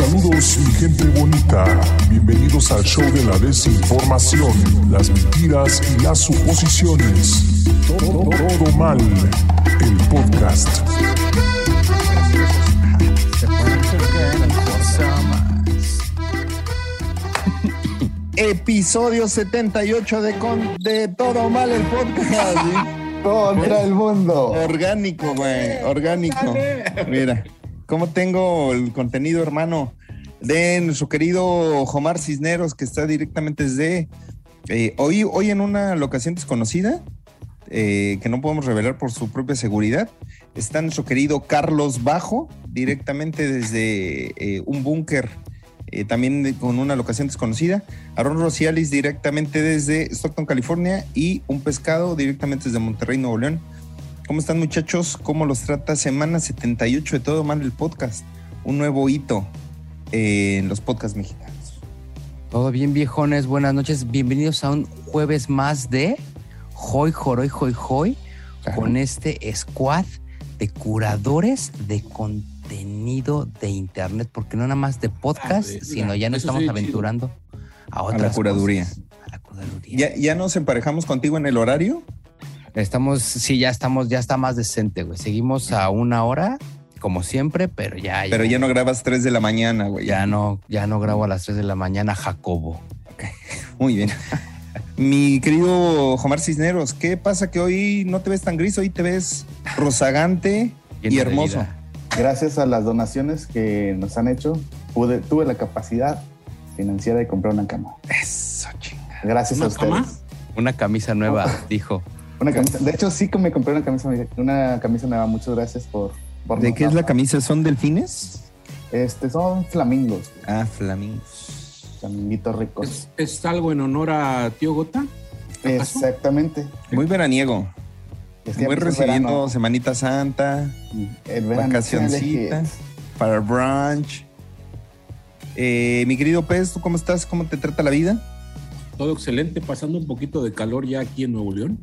Saludos mi gente bonita, bienvenidos al show de la desinformación, las mentiras y las suposiciones. Todo, todo mal, el podcast. Episodio 78 de, con, de Todo Mal el podcast. ¿sí? Contra el mundo. Orgánico, güey, orgánico. Mira, cómo tengo el contenido, hermano, de nuestro querido Omar Cisneros, que está directamente desde eh, hoy, hoy en una locación desconocida, eh, que no podemos revelar por su propia seguridad. Está nuestro querido Carlos Bajo, directamente desde eh, un búnker, eh, también de- con una locación desconocida. Aaron Rocialis, directamente desde Stockton, California. Y un pescado, directamente desde Monterrey, Nuevo León. ¿Cómo están, muchachos? ¿Cómo los trata? Semana 78 de Todo Mal el Podcast. Un nuevo hito en los podcasts mexicanos. Todo bien, viejones. Buenas noches. Bienvenidos a un jueves más de Hoy, Joroy, Hoy, Hoy, con este squad de curadores de contenido de internet, porque no nada más de podcast, Ah, sino ya nos estamos sí, aventurando a A otras la curaduría. cosas. A la curaduría. ¿Ya, ¿Ya nos emparejamos contigo en el horario? Estamos, sí, ya estamos, ya está más decente, güey. Seguimos a una hora, como siempre, pero ya, Pero ya no grabas 3 de la mañana, güey. ya no, ya no grabo a las 3 de la mañana, Jacobo. Muy bien. Mi querido Omar Cisneros, ¿qué pasa que hoy no te ves tan gris? Hoy te ves rozagante y hermoso. Gracias a las donaciones que nos han hecho, pude, tuve la capacidad financiera de comprar una cama. Eso, chinga. Gracias ¿Una a ustedes. cama? Una camisa nueva, Oh. dijo. Una camisa. De hecho, sí que me compré una camisa, una camisa nueva. Muchas gracias por. por ¿De qué es la camisa? ¿Son delfines? Este, son flamingos, Ah, flamingos. flaminguitos ricos. ¿Es, es algo en honor a Tío Gota? Exactamente. Muy veraniego. Es que Muy el recibiendo verano. Semanita Santa, El verano. vacacioncita, para brunch. Eh, mi querido Pez, ¿tú cómo estás? ¿Cómo te trata la vida? Todo excelente, pasando un poquito de calor ya aquí en Nuevo León,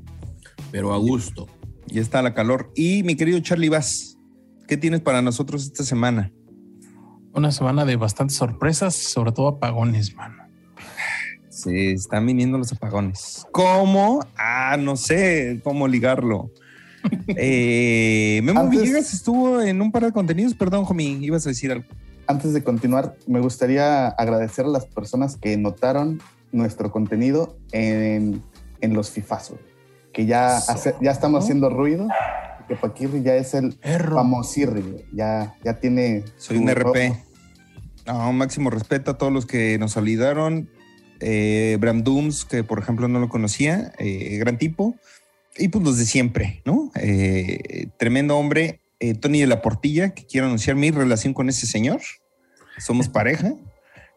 pero a gusto. Ya está la calor. Y mi querido Charlie Vaz, ¿qué tienes para nosotros esta semana? Una semana de bastantes sorpresas, sobre todo apagones, mano. Se están viniendo los apagones. ¿Cómo? Ah, no sé cómo ligarlo. Eh, Memo Antes- Villegas estuvo en un par de contenidos. Perdón, Jomi, ibas a decir algo. Antes de continuar, me gustaría agradecer a las personas que notaron nuestro contenido en, en los FIFASO, que ya, hace- ya estamos haciendo ruido, que Paquirri ya es el famosirri, ya, ya tiene... Soy un RP. No, máximo respeto a todos los que nos olvidaron. Eh, Bram Dooms, que por ejemplo no lo conocía, eh, gran tipo. Y pues los de siempre, ¿no? Eh, tremendo hombre. Eh, Tony de la Portilla, que quiero anunciar mi relación con ese señor. Somos pareja.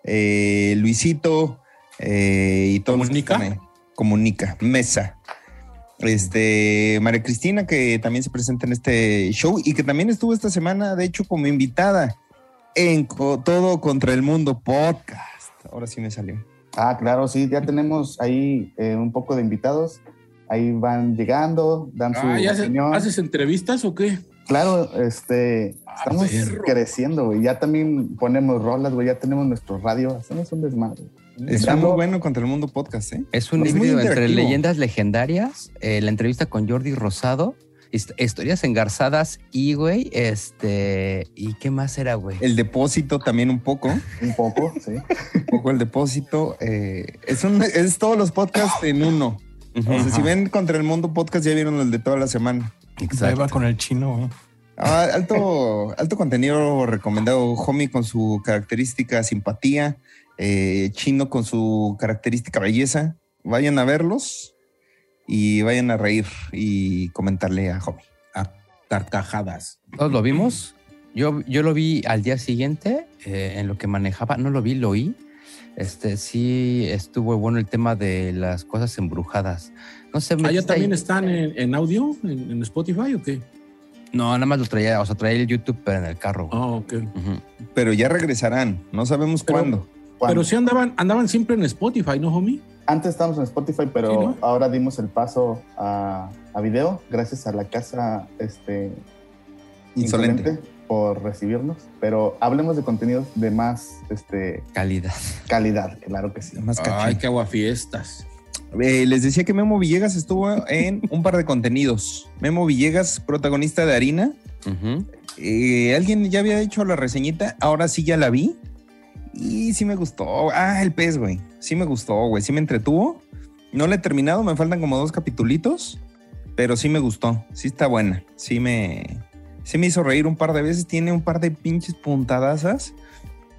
Eh, Luisito eh, y que ¿Comunica? Comunica. Mesa. Este, María Cristina, que también se presenta en este show y que también estuvo esta semana, de hecho, como invitada en Todo contra el Mundo podcast. Ahora sí me salió. Ah, claro, sí, ya tenemos ahí eh, un poco de invitados. Ahí van llegando, dan su Ah, ¿ya haces, opinión. haces entrevistas o qué? Claro, este, Ah, estamos perro. creciendo, güey. Ya también ponemos rolas, güey. Ya tenemos nuestro radio. Hacemos un desmadre. Está muy bueno contra el Mundo podcast, ¿eh? Es un híbrido entre leyendas legendarias, eh, la entrevista con Jordi Rosado, hist- historias engarzadas y, güey, este. ¿Y qué más era, güey? El depósito también un poco, Un poco, sí. un poco el depósito. eh, es, un- es todos los podcasts en uno. O sea, si ven contra el Mundo podcast, ya vieron el de toda la semana. Ahí va con el chino, güey. Ah, alto, alto contenido recomendado. Homie con su característica simpatía, eh, Chino con su característica belleza. Vayan a verlos y vayan a reír y comentarle a Homie. A carcajadas. Todos lo vimos. Yo, yo lo vi al día siguiente, eh, en lo que manejaba. No lo vi, lo oí. Este sí estuvo bueno el tema de las cosas embrujadas. No sé, ¿Ah, ya también ahí- están en, en audio, en, en Spotify o qué? No, nada más lo traía, o sea, traía el YouTube, pero en el carro. Ah, ok. Pero ya regresarán, no sabemos Pero- cuándo. Cuando- Pero sí andaban, andaban siempre en Spotify, ¿no, homie? Antes estábamos en Spotify, pero Sí, ¿no? ahora dimos el paso a, a video gracias a la casa este, Insolente. por recibirnos, pero hablemos de contenidos de más este, Calidad. calidad, claro que sí. Más Ay, qué aguafiestas. Eh, les decía que Memo Villegas estuvo en un par de contenidos. Memo Villegas, protagonista de Harina. Eh, Alguien ya había hecho la reseñita, ahora sí ya la vi. Y sí me gustó. Ah, el pez, güey. Sí me gustó, güey. Sí me entretuvo. No la he terminado, me faltan como dos capitulitos. Pero sí me gustó. Sí está buena. Sí me, sí me hizo reír un par de veces. Tiene un par de pinches puntadazas.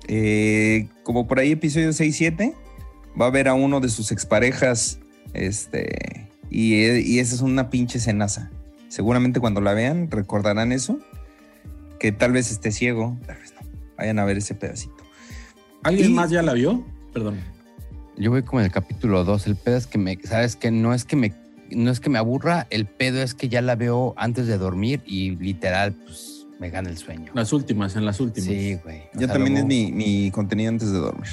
Eh, como por ahí episodio 6-7. Va a ver a uno de sus exparejas. Este. Y, y esa es una pinche cenaza. Seguramente cuando la vean recordarán eso. Que tal vez esté ciego. Tal vez no. Vayan a ver ese pedacito. ¿Alguien Y- más ya la vio? Perdón. Yo voy como en el capítulo 2. El pedo es que me, sabes que no es que me, no es que me aburra, el pedo es que ya la veo antes de dormir y literal, pues me gana el sueño. Las últimas, en las últimas. Sí, güey. O Ya sea, también luego- es mi, mi contenido antes de dormir.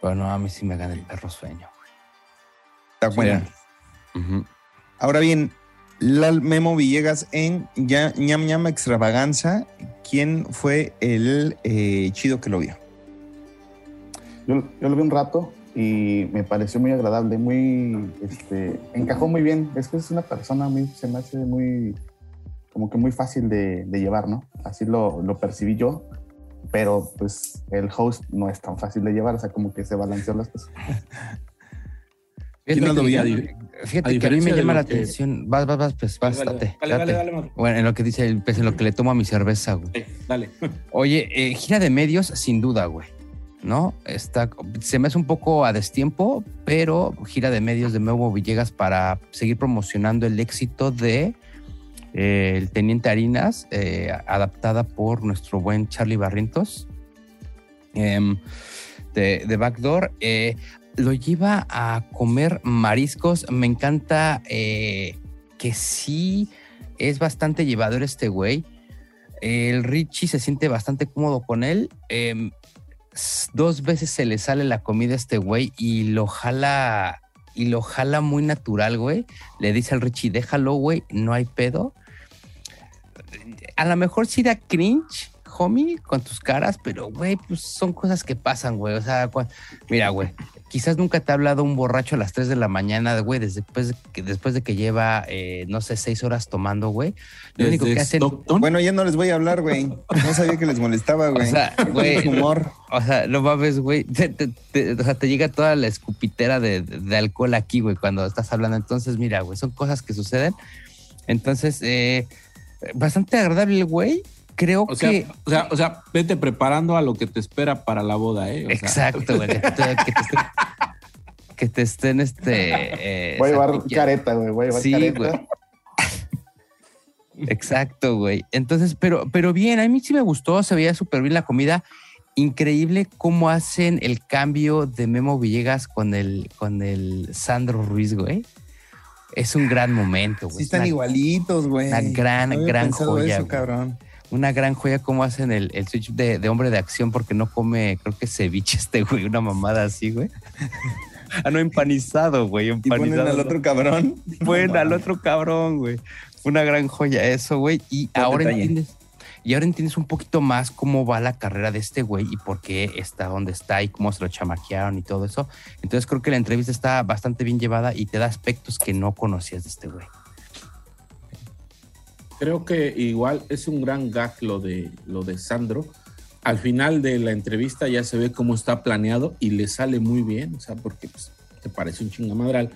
Pero no, a mí sí me gana el perro sueño. Está buena. Ahora bien, la Memo Villegas en Ya- ñam ñam extravaganza. ¿Quién fue el eh, chido que lo vio? Yo, yo lo vi un rato y me pareció muy agradable, muy, este, encajó muy bien. Es que es una persona, a mí se me hace muy, como que muy fácil de, de llevar, ¿no? Así lo, lo percibí yo, pero pues el host no es tan fácil de llevar, o sea, como que se balanceó las cosas. ¿Quién no lo que- vio? A Fíjate A que a mí me llama la que- atención. Vas, vas, vas, pues vas, Dale, date, dale, dale, date. dale, Marco. Bueno, en lo que dice el pez, en lo que le tomo a mi cerveza, güey. Sí, dale. Oye, eh, gira de medios, sin duda, güey. ¿No? Está, se me hace un poco a destiempo, pero gira de medios de Memo Villegas para seguir promocionando el éxito de eh, El Teniente Harinas, eh, adaptada por nuestro buen Charlie Barrientos em, de, de Backdoor. Eh, lo lleva a comer mariscos. Me encanta que sí es bastante llevador este güey. El Richie se siente bastante cómodo con él. Em, dos veces se le sale la comida a este güey y lo jala y lo jala muy natural, güey. Le dice al Richie, déjalo, güey, no hay pedo. A lo mejor sí da cringe, homie, con tus caras, pero, güey, pues son cosas que pasan, güey. O sea, mira, güey, quizás nunca te ha hablado un borracho a las 3 de la mañana, güey, después de que, después de que lleva, eh, no sé, 6 horas tomando, güey. Lo único que hacen... Stockton. Bueno, ya no les voy a hablar, güey. No sabía que les molestaba, güey. O sea, güey, humor. O sea, no mames, güey. Te, te- te- o sea, te llega toda la escupitera de, de alcohol aquí, güey, cuando estás hablando. Entonces, mira, güey, son cosas que suceden. Entonces, eh, bastante agradable güey. Creo O sea, que. o, sea, o sea, vete preparando a lo que te espera para la boda, ¿eh? O Exacto, güey. Que, te- que estén, que te estén, este. eh, Voy a llevar careta, güey, voy a llevar Sí, careta. güey. Exacto, güey. Entonces, pero, pero bien, a mí sí me gustó, se veía súper bien la comida. Increíble cómo hacen el cambio de Memo Villegas con el, con el Sandro Ruiz, güey. Es un gran momento, güey. Sí Es están una, igualitos, güey. una gran, No había gran joya, eso, cabrón. Una gran joya cómo hacen el, el switch de, de hombre de acción porque no come, creo que ceviche este güey, una mamada así, güey. ah, no, empanizado, güey. Y ponen Empanizado. al otro cabrón. Bueno, al otro cabrón, güey. Una gran joya eso, güey. Y Buen ahora detalle. entiendes. Y ahora entiendes un poquito más cómo va la carrera de este güey y por qué está donde está y cómo se lo chamaquearon y todo eso. Entonces creo que la entrevista está bastante bien llevada y te da aspectos que no conocías de este güey. Creo que igual es un gran gag lo de, lo de Sandro. Al final de la entrevista ya se ve cómo está planeado y le sale muy bien, o sea, porque pues, te parece un chingamadral.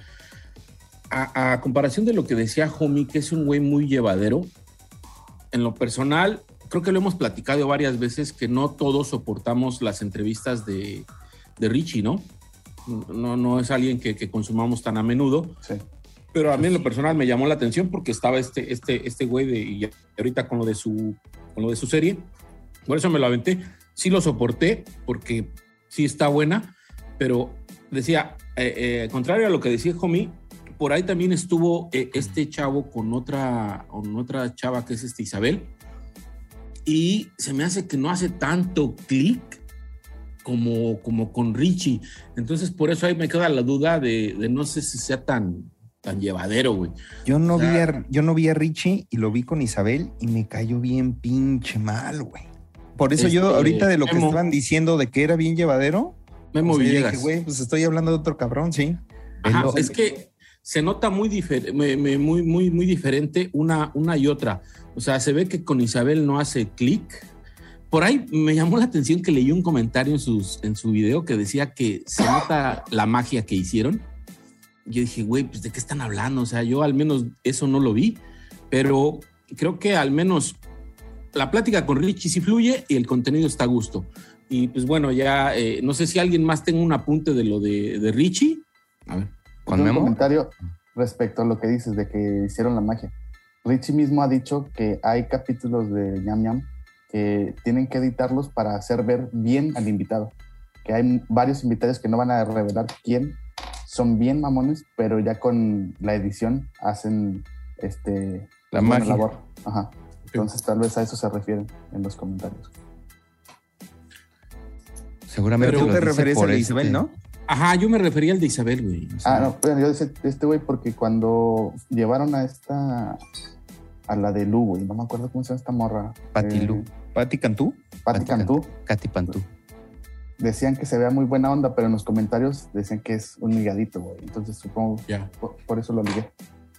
A, a comparación de lo que decía Homie, que es un güey muy llevadero, en lo personal, creo que lo hemos platicado varias veces que no todos soportamos las entrevistas de, Richie, ¿no? No, no es alguien que, que consumamos tan a menudo. Sí. Pero a mí en lo personal me llamó la atención porque estaba este, este, este güey de, y ahorita con lo de su, con lo de su serie. Por eso me lo aventé. Sí lo soporté porque sí está buena, pero decía, eh, eh, contrario a lo que decía Homie, por ahí también estuvo eh, este chavo con otra, con otra chava que es este Isabel. Y se me hace que no hace tanto clic como, como con Richie. Entonces, por eso ahí me queda la duda de, de no sé si sea tan, tan llevadero, güey. Yo no, O sea- vi a, yo no vi a Richie y lo vi con Isabel y me cayó bien pinche mal, güey. Por eso yo Este, ahorita de lo que estaban diciendo de que era bien llevadero, Memo yo Villegas. dije, güey, pues estoy hablando de otro cabrón, sí. Ajá, es que se nota muy, difer- me- me- muy, muy, muy diferente una, una y otra. O sea, se ve que con Isabel no hace clic. Por ahí me llamó la atención que leí un comentario en, sus, en su video que decía que se nota la magia que hicieron. Yo dije, güey, pues de qué están hablando. O sea, yo al menos eso no lo vi, pero creo que al menos la plática con Richie sí fluye y el contenido está a gusto. Y pues bueno, ya eh, no sé si alguien más tenga un apunte de lo de, de Richie. A ver. ¿Con un comentario respecto a lo que dices de que hicieron la magia. Richie mismo ha dicho que hay capítulos de Ñam Ñam que tienen que editarlos para hacer ver bien al invitado. Que hay varios invitados que no van a revelar quién, son bien mamones, pero ya con la edición hacen este La buena magia. labor. Ajá. Entonces tal vez a eso se refieren en los comentarios. Seguramente Pero tú te dice referís a por la este- Isabel, ¿no? Ajá, yo me refería al de Isabel, güey. O sea, Ah, no, pero yo decía este güey porque cuando llevaron a esta, a la de Lu, güey, no me acuerdo cómo se llama esta morra. Pati Eh, Lu. Pati Cantú. Pati Pati Cantú. Katy Pantú. Decían que se vea muy buena onda, pero en los comentarios decían que es un ligadito, güey. Entonces supongo, Ya, por, por eso lo ligué.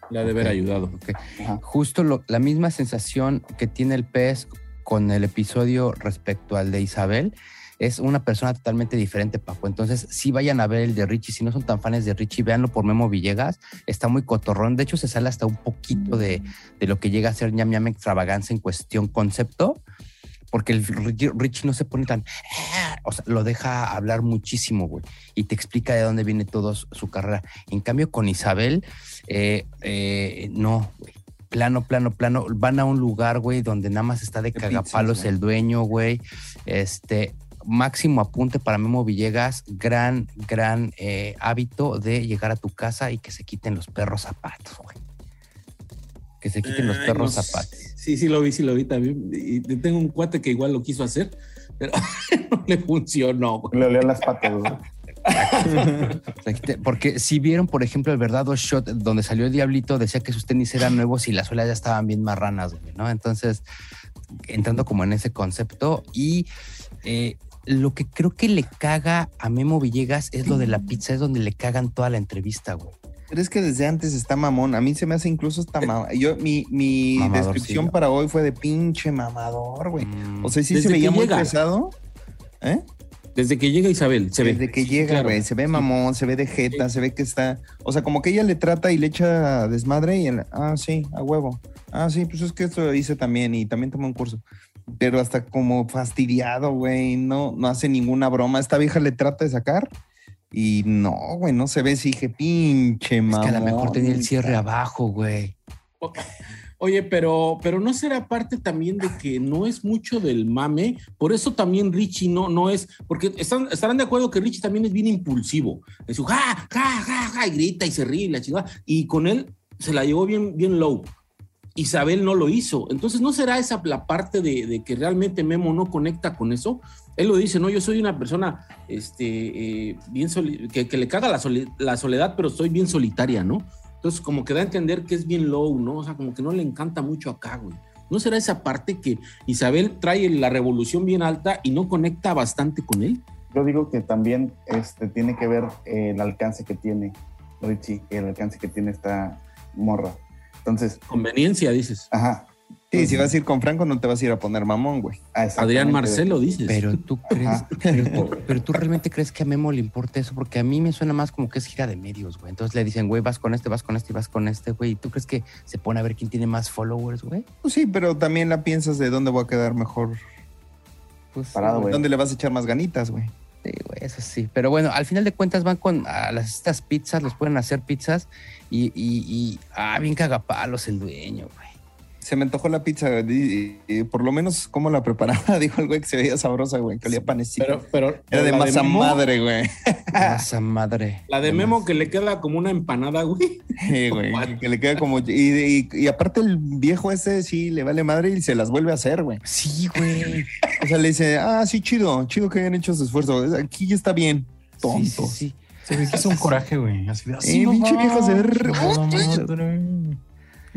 le ha de haber ayudado. Ok. Ajá. Justo lo- la misma sensación que tiene el pez con el episodio respecto al de Isabel. Es una persona totalmente diferente, Paco. Entonces, sí vayan a ver el de Richie. Si no son tan fans de Richie, véanlo por Memo Villegas. Está muy cotorrón. De hecho, se sale hasta un poquito de, de lo que llega a ser ñam ñam extravaganza en cuestión concepto. Porque el Richie, no se pone tan. "Ah", O sea, lo deja hablar muchísimo, güey. Y te explica de dónde viene todo su carrera. En cambio, con Isabel, eh, eh, no, güey. Plano, plano, plano. Van a un lugar, güey, donde nada más está de cagapalos el dueño, güey. Este, máximo apunte para Memo Villegas. Gran, gran eh, hábito de llegar a tu casa y que se quiten los perros zapatos, güey. Que se quiten los Ay, perros no zapatos. Sí, sí lo vi, sí lo vi también. Y tengo un cuate que igual lo quiso hacer, pero no le funcionó. Le olían las patas, güey. O sea, quite- Porque si vieron, por ejemplo, el verdadero shot donde salió el diablito, decía que sus tenis eran nuevos y las suelas ya estaban bien marranas, güey, ¿no? Entonces, entrando como en ese concepto y eh, lo que creo que le caga a Memo Villegas es lo de la pizza, es donde le cagan toda la entrevista, güey. Pero es que desde antes está mamón. A mí se me hace incluso hasta mamón. Yo, mi mi descripción para hoy fue de pinche mamador, güey. Mm, O sea, sí Desde se veía muy llega. pesado. ¿Eh? Desde que llega Isabel, se ve. Desde que llega, claro. güey, se ve mamón, se ve de jeta, se ve que está, o sea, como que ella le trata y le echa desmadre y él, ah, sí, a huevo. Ah, sí, pues es que esto hice también y también tomé un curso. Pero hasta como fastidiado, güey, no, no hace ninguna broma. Esta vieja le trata de sacar y no, güey, no se ve, sí, dije, pinche es mamón. que a lo mejor tenía el cierre abajo, güey. Oye, pero, pero no será parte también de que no es mucho del mame, por eso también Richie no, no es, porque están, estarán de acuerdo que Richie también es bien impulsivo, en su ja, ja, ja, ja, y grita y se ríe y la chingada, y con él se la llevó bien, bien low. Isabel no lo hizo, entonces no será esa la parte de, de que realmente Memo no conecta con eso. Él lo dice, no, yo soy una persona este, eh, bien que, que le caga la soledad, pero soy bien solitaria, ¿no? Entonces, como que da a entender que es bien low, ¿no? O sea, como que no le encanta mucho acá, güey. ¿No será esa parte que Isabel trae la revolución bien alta y no conecta bastante con él? Yo digo que también este, tiene que ver eh, el alcance que tiene Richie, el alcance que tiene esta morra. Entonces, Conveniencia, dices. ajá. Sí, si vas a ir con Franco no te vas a ir a poner mamón, güey. Ah. Adrián Marcelo, dices. Pero tú crees, pero, pero tú realmente crees que a Memo le importa eso, porque a mí me suena más como que es gira de medios, güey. Entonces le dicen, güey, vas con este, vas con este y vas con este, güey. ¿Y tú crees que se pone a ver quién tiene más followers, güey? Pues sí, pero también la piensas de dónde voy a quedar mejor, Pues Parado, güey. dónde le vas a echar más ganitas, güey. Sí, güey, eso sí. Pero bueno, al final de cuentas van con a las, estas pizzas, les pueden hacer pizzas y, y, y ah, bien cagapalos el dueño, güey. Se me antojó la pizza, y- y por lo menos cómo la preparaba, dijo el güey que se veía sabrosa, güey, que olía panecito. pero, pero, Era de masa Memo- madre, güey. Esa madre. La de Memo que le queda como una empanada, güey. Sí, güey, que le queda como... Y, y- y aparte el viejo ese sí le vale madre y se las vuelve a hacer, güey. Sí, güey. O sea, le dice, ah, sí, chido, chido que hayan hecho ese esfuerzo. Aquí ya está bien. Tonto. sí, sí. Se ve que es un coraje, güey. Así de así. Eh, no pinche va, viejo se ve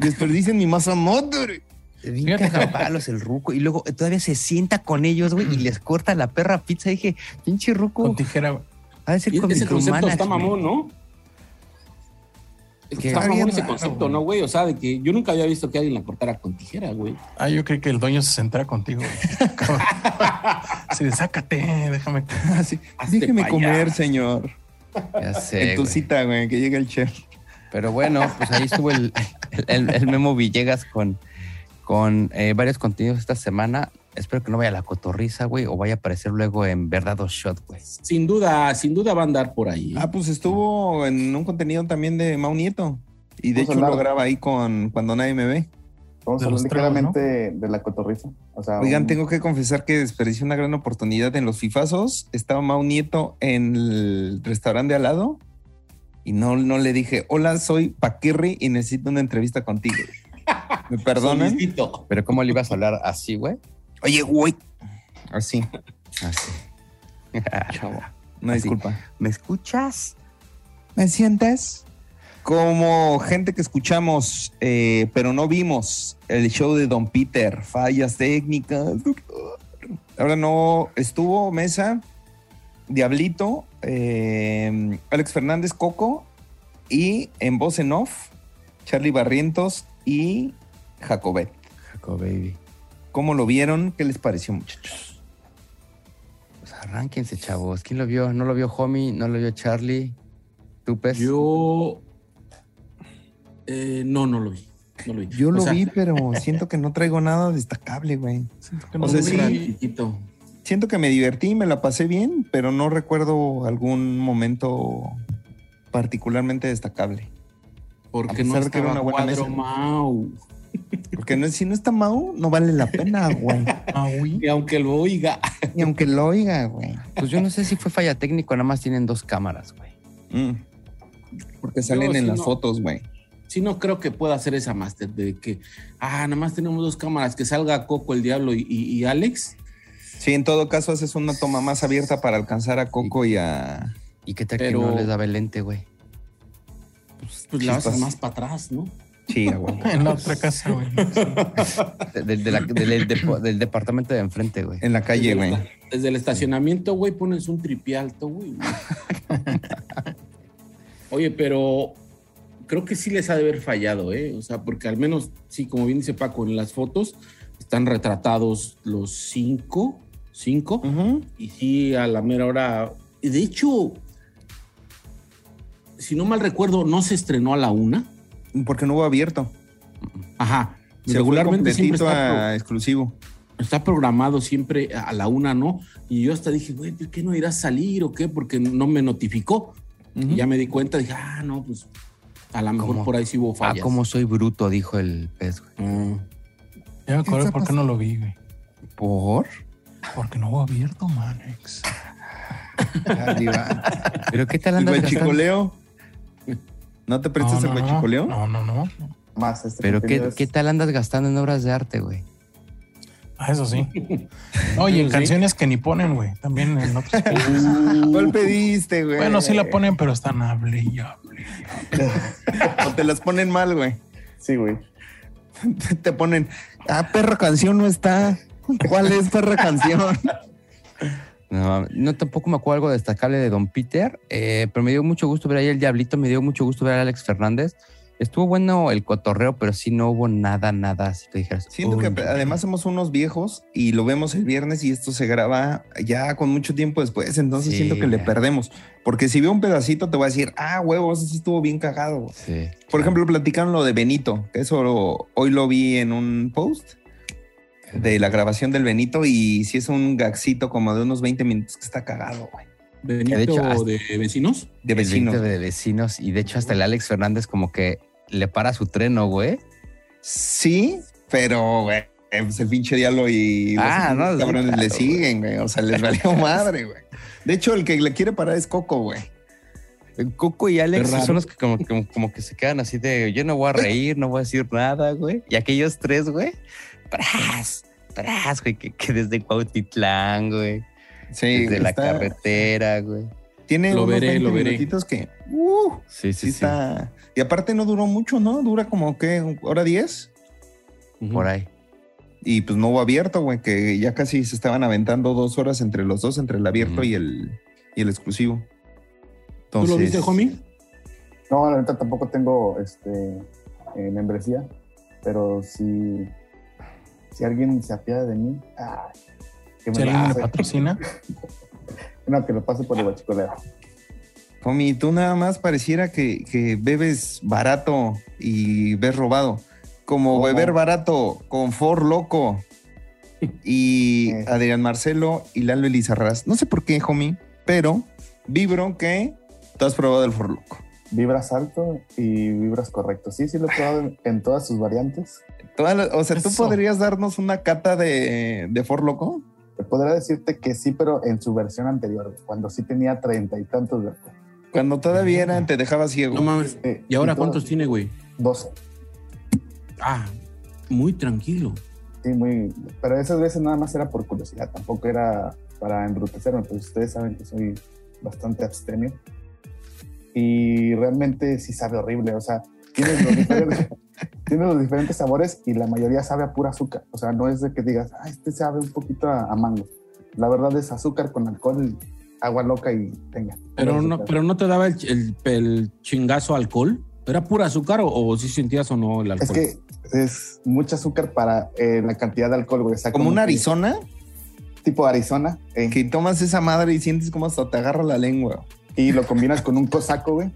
Desperdicen mi masa madre. Bien cagapalos el ruco. Y luego todavía se sienta con ellos, güey, y les corta la perra pizza. dije, pinche ruco. Con tijera, güey. Ha de ser con ese concepto está mamón, ¿no? Que- Está mamón ese concepto. ¿no, güey? O sea, de que yo nunca había visto que alguien la cortara con tijera, güey. Ah, yo creí que el dueño se centra contigo. Así de, sácate, déjame. Así, Hazte déjeme comer, señor. Ya sé, en tu cita, güey, que llegue el chef. Pero bueno, pues ahí estuvo el, el- el Memo Villegas con, con eh, varios contenidos esta semana. Espero que no vaya a la cotorriza, güey, o vaya a aparecer luego en Verdad o Shot, güey. Sin duda, sin duda va a andar por ahí. Ah, pues estuvo en un contenido también de Mau Nieto. Y de hecho lo graba ahí con Cuando Nadie Me Ve. Vamos a hablar ligeramente de la cotorriza. O sea, Oigan, un- tengo que confesar que desperdicié una gran oportunidad en los fifazos. Estaba Mau Nieto en el restaurante de al lado y no, no le dije, hola, soy Paquirri y necesito una entrevista contigo. ¿Me perdonan? Pero ¿cómo le ibas a hablar así, güey? Oye, güey. Así, Así. chavo. Así. disculpa. ¿Me escuchas? ¿Me sientes? Como gente que escuchamos, eh, pero no vimos el show de Don Peter, fallas técnicas. Ahora no estuvo Mesa, Diablito, eh, Alex Fernández, Coco y en voz en off, Charlie Barrientos y Jacobet. Jaco, baby. ¿Cómo lo vieron? ¿Qué les pareció, muchachos? Pues arránquense, chavos. ¿Quién lo vio? ¿No lo vio Homie? ¿No lo vio Charlie? ¿Tú, pez? Yo. eh, no, no lo vi. No lo vi. Yo O lo sea, vi, pero siento que no traigo nada destacable, güey. Siento que O no sea, lo vi. chiquito. Siento que me divertí, me la pasé bien, pero no recuerdo algún momento particularmente destacable. Porque no de que era estaba una buena cuadro mesa. Mau. Porque no, si no está Mau, no vale la pena, güey. Y aunque lo oiga. Y aunque lo oiga, güey. Pues yo no sé si fue falla técnico, nada más tienen dos cámaras, güey. Mm. Porque salen Yo en las no. fotos, güey. Sí, no creo que pueda hacer esa máster de que, ah, nada más tenemos dos cámaras, que salga Coco, el Diablo y, y- y Alex. Sí, en todo caso haces una toma más abierta para alcanzar a Coco y a... ¿Y qué tal Pero- que no les daba el lente, güey? Pues la haces Chispas. más para atrás, ¿no? Sí, a huevo. En la otra casa, güey. De- de- de la- del, del depo- del departamento de enfrente, güey. En la calle, güey. Desde el estacionamiento, güey, pones un tripi alto, güey. Oye, pero creo que sí les ha de haber fallado, ¿eh? O sea, porque al menos, sí, como bien dice Paco, en las fotos están retratados los cinco, cinco, y sí, a la mera hora. y De hecho, si no mal recuerdo, no se estrenó a la una. Porque no hubo abierto. Ajá. Se Regularmente siempre está, a exclusivo. está programado siempre a la una, ¿no? Y yo hasta dije, güey, ¿por qué no irá a salir o qué? Porque no me notificó. Y ya me di cuenta, dije, ah, no, pues a lo mejor ¿Cómo? por ahí sí hubo Ah, fallas. cómo soy bruto, dijo el pez, güey. Ah. Ya me acuerdo por qué no lo vi, güey. ¿Por? Porque no hubo abierto, Manex. ¿Pero qué tal ¿El andas gastando? guachicoleo? ¿No te prestas no, el no, guachicoleo? No, no, no. más este ¿Pero qué, es- qué tal andas gastando en obras de arte, güey? Ah, eso sí. Oye, en Sí. canciones que ni ponen, güey. También en otros. ¿Cuál pediste, güey? bueno, sí la ponen, pero están hable y hable. O te las ponen mal, güey. Sí, güey. Te ponen, ah, perra canción no está. ¿Cuál es perra canción? No, no tampoco me acuerdo algo destacable de Don Peter, eh, pero me dio mucho gusto ver ahí el Diablito, me dio mucho gusto ver a Alex Fernández. Estuvo bueno el cotorreo, pero sí no hubo nada, nada así que dijeras. Siento "Uy, que además somos unos viejos y lo vemos el viernes y esto se graba ya con mucho tiempo después, entonces Sí, siento que le perdemos. Porque si veo un pedacito te voy a decir, ah, huevos, eso sí estuvo bien cagado. Sí, Por claro. ejemplo, platicaron lo de Benito, que eso lo- hoy lo vi en un post de la grabación del Benito y si es un gaxito como de unos 20 minutos que está cagado, güey. Benito de hecho, hasta- de vecinos. De vecinos. 20 de vecinos, y de hecho hasta el Alex Fernández como que le para su treno, güey. Sí, pero, güey, pues el pinche diablo y los Ah, no, cabrones claro, le siguen, güey. O sea, les valió madre, güey. De hecho, el que le quiere parar es Coco, güey. Coco y Alex son los que como, como, como que se quedan así de yo no voy a reír, no voy a decir nada, güey. Y aquellos tres, güey, tras, tras, güey, que, que desde Cuautitlán, güey. Sí, Desde la carretera, güey. Tiene Lo unos veré, 20 lo veré. minutitos que, uh, Sí, sí, sí, sí. está. Y aparte no duró mucho, ¿no? Dura como, ¿qué? ¿Hora 10? Por ahí. Y pues no hubo abierto, güey, que ya casi se estaban aventando dos horas entre los dos, entre el abierto y, el, y el exclusivo. ¿Tú lo viste, homie? No, la neta tampoco tengo este, eh, membresía, pero si, si alguien se apiada de mí, ay, que me Si lo alguien me patrocina, No, que lo pase por el bachicolero. Homie, tú nada más pareciera que, que bebes barato y ves robado. Como ¿Cómo? beber barato con For Loco y. Adrián Marcelo y Lalo Elizarraz. No sé por qué, homie, pero vibro que tú has probado el For Loco. Vibras alto y vibras correcto. Sí, sí lo he probado en, en todas sus variantes. Todas las- o sea, ¿tú Eso. podrías darnos una cata de, de For Loco? Podría decirte que sí, pero en su versión anterior, cuando sí tenía treinta y tantos de alcohol. Cuando todavía era, te dejaba ciego. No mames. Eh, ¿Y ahora cuántos tiene, güey? 12. Ah, muy tranquilo. Sí, muy. Pero esas veces nada más era por curiosidad, tampoco era para embrutecerme, pues ustedes saben que soy bastante abstemio. Y realmente sí sabe horrible, o sea, tienes los tienes los diferentes sabores y la mayoría sabe a pura azúcar. O sea, no es de que digas, ah, este sabe un poquito a, a mango. La verdad es azúcar con alcohol, agua loca y tenga. Pero no, azúcar. pero no te daba el, el- el chingazo alcohol. ¿Era pura azúcar o, o si sentías o no el alcohol? Es que es mucho azúcar para eh, la cantidad de alcohol, güey. O sea, Como un que- Arizona, Tipo Arizona. eh, que tomas esa madre y sientes como hasta te agarra la lengua. y lo combinas con un cosaco, güey.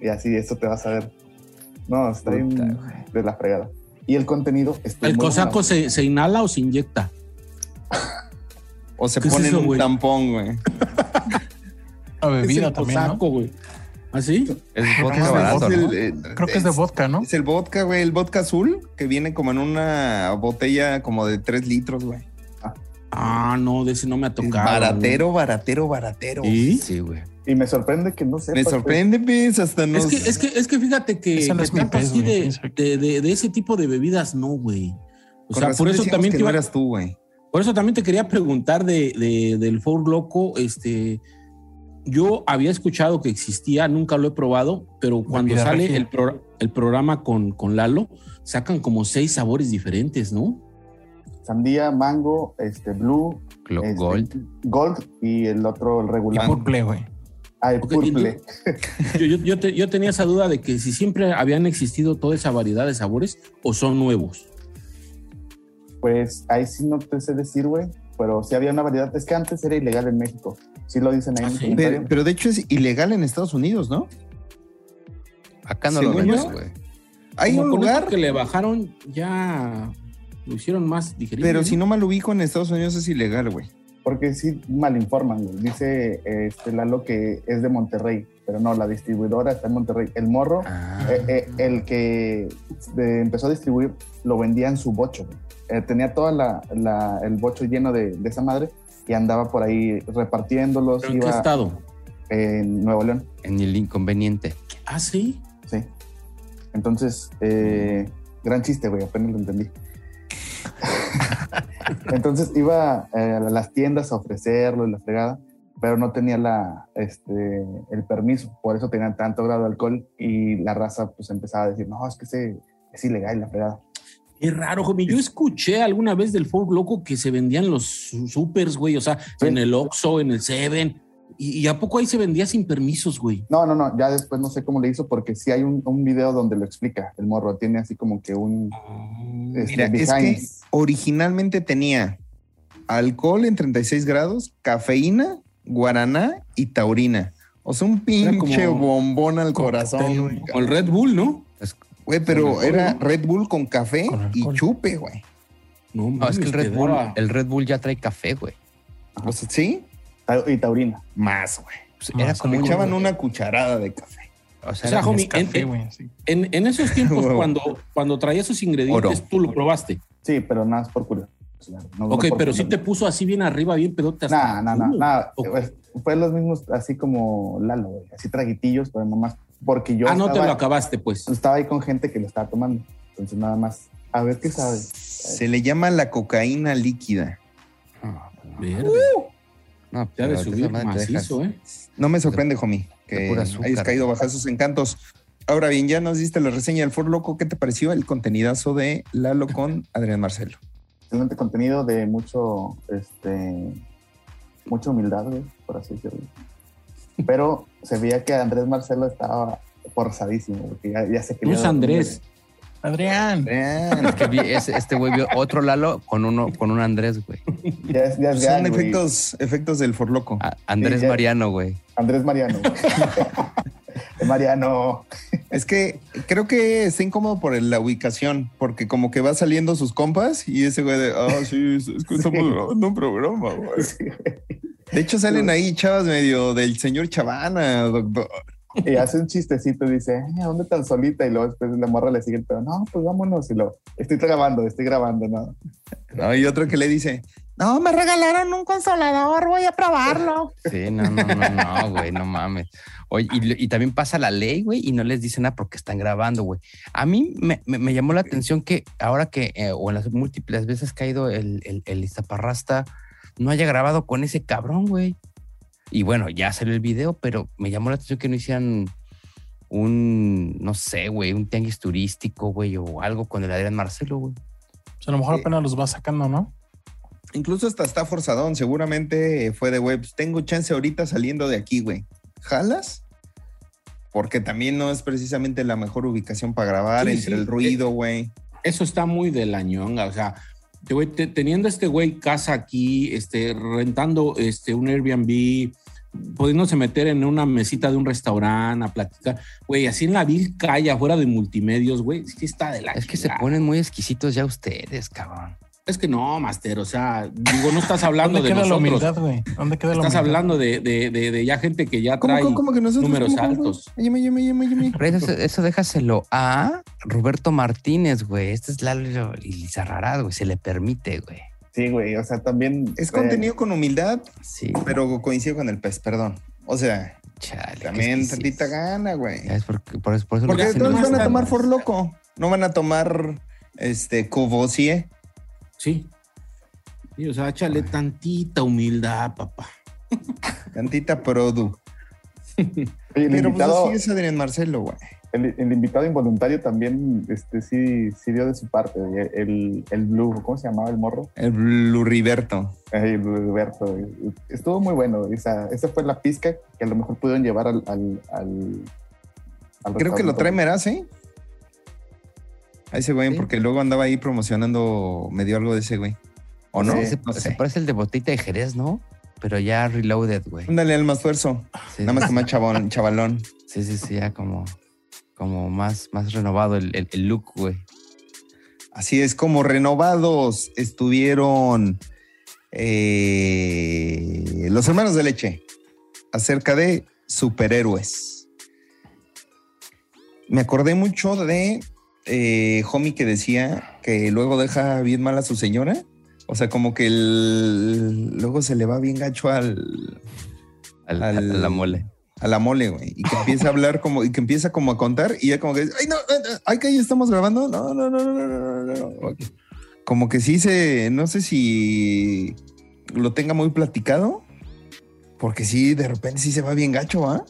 Y así, eso te vas a ver. No, está bien güey. de la fregada. Y el contenido está ¿El muy cosaco se, se inhala o se inyecta? O se ¿Qué es eso, un güey? tampón, güey. a bebida el también, ¿no? cosaco, güey. ¿Ah, sí? Es vodka barato, ¿no? el, Creo que es de vodka, ¿no? Es el vodka, güey. El vodka azul, que viene como en una botella como de 3 litros, güey. Ah, no, de ese no me ha Es tocado. Baratero, baratero, baratero. Sí, güey. Y me sorprende que no sepas. Me pues, sorprende, pues, hasta nos... Es que, es, que, es que fíjate que, no es pez, así de, de, de- de ese tipo de bebidas, no, güey. O Con sea, por eso también que te no iba- eras tú, güey. Por eso también te quería preguntar de, de- del Four Loco, este, yo había escuchado que existía, nunca lo he probado, pero cuando sale el, pro- el programa con, con Lalo, sacan como seis sabores diferentes, ¿no? Sandía, mango, este, blue, Glo- este, Gold. gold y el otro, el Y regular. purple, güey. Ah, Ok, purple. Yo, yo- yo te- yo tenía esa duda de que si siempre habían existido toda esa variedad de sabores o son nuevos. Pues ahí sí no te sé decir, güey. Pero sí había una variedad. Es que antes era ilegal en México. Sí lo dicen ahí Ah, en comentario. Pero, pero de hecho es ilegal en Estados Unidos, ¿no? Acá no lo vemos, güey. Hay Como un lugar, que le bajaron, ya lo hicieron más digerible. pero si no mal ubico, en Estados Unidos es ilegal, güey. Porque sí malinforman, güey. Dice este Lalo que es de Monterrey, pero no, la distribuidora está en Monterrey. El morro, Ah. eh, eh, el que de- empezó a distribuir, lo vendía en su bocho. Eh, tenía todo el bocho lleno de, de esa madre y andaba por ahí repartiéndolos. ¿Pero ¿En qué estado? en Nuevo León, En el inconveniente. Ah, sí. sí. Entonces, eh, gran chiste, güey, apenas lo entendí. Entonces iba eh, a las tiendas a ofrecerlo y la fregada, pero no tenía la, este, el permiso, por eso tenían tanto grado de alcohol y la raza pues empezaba a decir, no, es que ese, es ilegal la fregada. Es raro, homie. Yo escuché alguna vez del Folk Loco que se vendían los su- supers, güey. O sea, Sí. en el Oxxo, en el Seven. Y, y a poco ahí se vendía sin permisos, güey? No, no, no, ya después no sé cómo le hizo porque sí hay un, un video donde lo explica, el morro tiene así como que un... este, Mira, es que originalmente tenía alcohol en 36 grados, cafeína, guaraná y taurina. O sea, un pinche como bombón al corazón, güey. O el Red Bull, ¿no? Güey, pero alcohol, era ¿no? Red Bull con café Con y chupe, güey. No, No, es que el Red Bull, el Red Bull ya trae café, güey. O sea, ¿sí? Ta- Y taurina. Más, güey. Pues era como Echaban una cucharada de café. O sea, O sea, homie, Nescafé, en- sí. En, en esos tiempos, cuando, cuando traía esos ingredientes, Oro. tú lo probaste. Sí, pero nada más por curiosidad. no- ok, pero sí te puso así bien arriba, bien pedote. Nah, nah, nah. Pues, Fue los mismos, así como Lalo, güey. Así traguitillos, pero nomás. Porque yo ah, no te lo acabaste, pues. estaba ahí con gente que lo estaba tomando. Entonces, nada más. A ver qué sabe. Se le llama la cocaína líquida. Verde. No, Ya de subir macizo, ¿eh? No me sorprende, homie, de que pura azúcar. hayas caído bajo esos encantos. Ahora bien, ya nos diste la reseña del For Loco. ¿Qué te pareció el contenidazo de Lalo con Adrián Marcelo? excelente contenido de mucho, este, mucha humildad, güey, por así decirlo. Pero se veía que Andrés Marcelo estaba forzadísimo, porque ya, ya se quería. es Andrés. Adrián. Es que vi- es- este güey vio otro Lalo con uno con un Andrés, güey. Ya es, ya es son güey. efectos, efectos del forloco. A- Andrés Sí. Mariano, güey. Andrés Mariano. Mariano. Es que creo que está incómodo por la ubicación, porque como que va saliendo sus compas y ese güey de, ah, sí, es que estamos grabando un programa, güey. Sí, güey. De hecho, salen ahí chavas medio del señor Chavana, doctor. Y hace un chistecito, dice, "Ay, ¿a dónde tan solita? Y luego después la morra le sigue, pero no, pues vámonos. Y lo, estoy grabando, estoy grabando, ¿no? No, y otro que le dice, no, me regalaron un consolador, voy a probarlo. Sí, no, no, no, no, güey, no mames. Oye, y, y también pasa la ley, güey, y no les dicen nada porque están grabando, güey. A mí me, me- me llamó la atención que ahora que, eh, o en las múltiples veces que ha ido el, el, el Iztaparrasta, no haya grabado con ese cabrón, güey. Y bueno, ya salió el video, pero me llamó la atención que no hicieran un, no sé, güey, un tianguis turístico, güey, o algo con el Adrián Marcelo, güey. Pues a lo mejor apenas los va sacando, ¿no? Incluso hasta está forzadón, seguramente fue de webs. Tengo chance ahorita saliendo de aquí, güey. ¿Jalas? Porque también no es precisamente la mejor ubicación para grabar Sí, entre sí. el ruido, güey. Eso está muy de la ñonga. O sea, teniendo este güey casa aquí, este, rentando este, un Airbnb, pudiéndose meter en una mesita de un restaurante a platicar, güey, así en la vil calle afuera de multimedios, güey, sí está de la Es que se ponen muy exquisitos ya ustedes, cabrón. Es que no, Master, o sea, digo, no estás hablando ¿Dónde de queda la nosotros. humildad, güey? ¿Dónde queda la Estás humildad? hablando de, de, de, de ya gente que ya ¿Cómo, trae cómo, cómo que nosotros? números altos. Pero eso, eso déjaselo a Roberto Martínez, güey. Este es Lalo Lizarrarás, güey. Se le permite, güey. Sí, güey, o sea, también... Es eh, contenido con humildad, Sí, pero coincido con el pez, perdón. O sea, chale. también tantita gana, güey. Es porque, por, eso- por eso lo Porque todos van a tomar for loco. No van a tomar este Courvoisier. Sí. Sí, o sea, échale tantita humildad, papá. Tantita produ. Oye, el, Pero pues invitado, así es Adrián Marcelo, güey. el, el invitado involuntario también este, sí, sí dio de su parte. El, el Blue, ¿cómo se llamaba el morro? El Bluriberto. Ay, el Blue Roberto, güey. Estuvo muy bueno. Esa, esa fue la pizca que a lo mejor pudieron llevar al... al, al- al Creo que lo trae Meraz, ¿eh? A ese güey, Sí. porque luego andaba ahí promocionando, me dio algo de ese güey. ¿O no? Sí. Se, No se sé. parece el de botita de Jerez, ¿no? Pero ya reloaded, güey. Ándale al más fuerzo. Sí, Nada más que más chabón, chavalón. sí, sí, sí, ya como, como más, más renovado el, el- el look, güey. Así es como renovados estuvieron eh, los hermanos de leche acerca de superhéroes. Me acordé mucho de eh, Homie que decía que luego deja bien mal a su señora. O sea, como que el- luego se le va bien gacho al, Al- Al- a la mole. a la mole, güey. Y que empieza a hablar como, y que empieza como a contar y ya como que, ay, no, ay, ay, que ahí estamos grabando. No, no, no, no, no, no, no, no. Como que sí se, no sé si lo tenga muy platicado, porque sí, de repente sí se va bien gacho, ¿ah?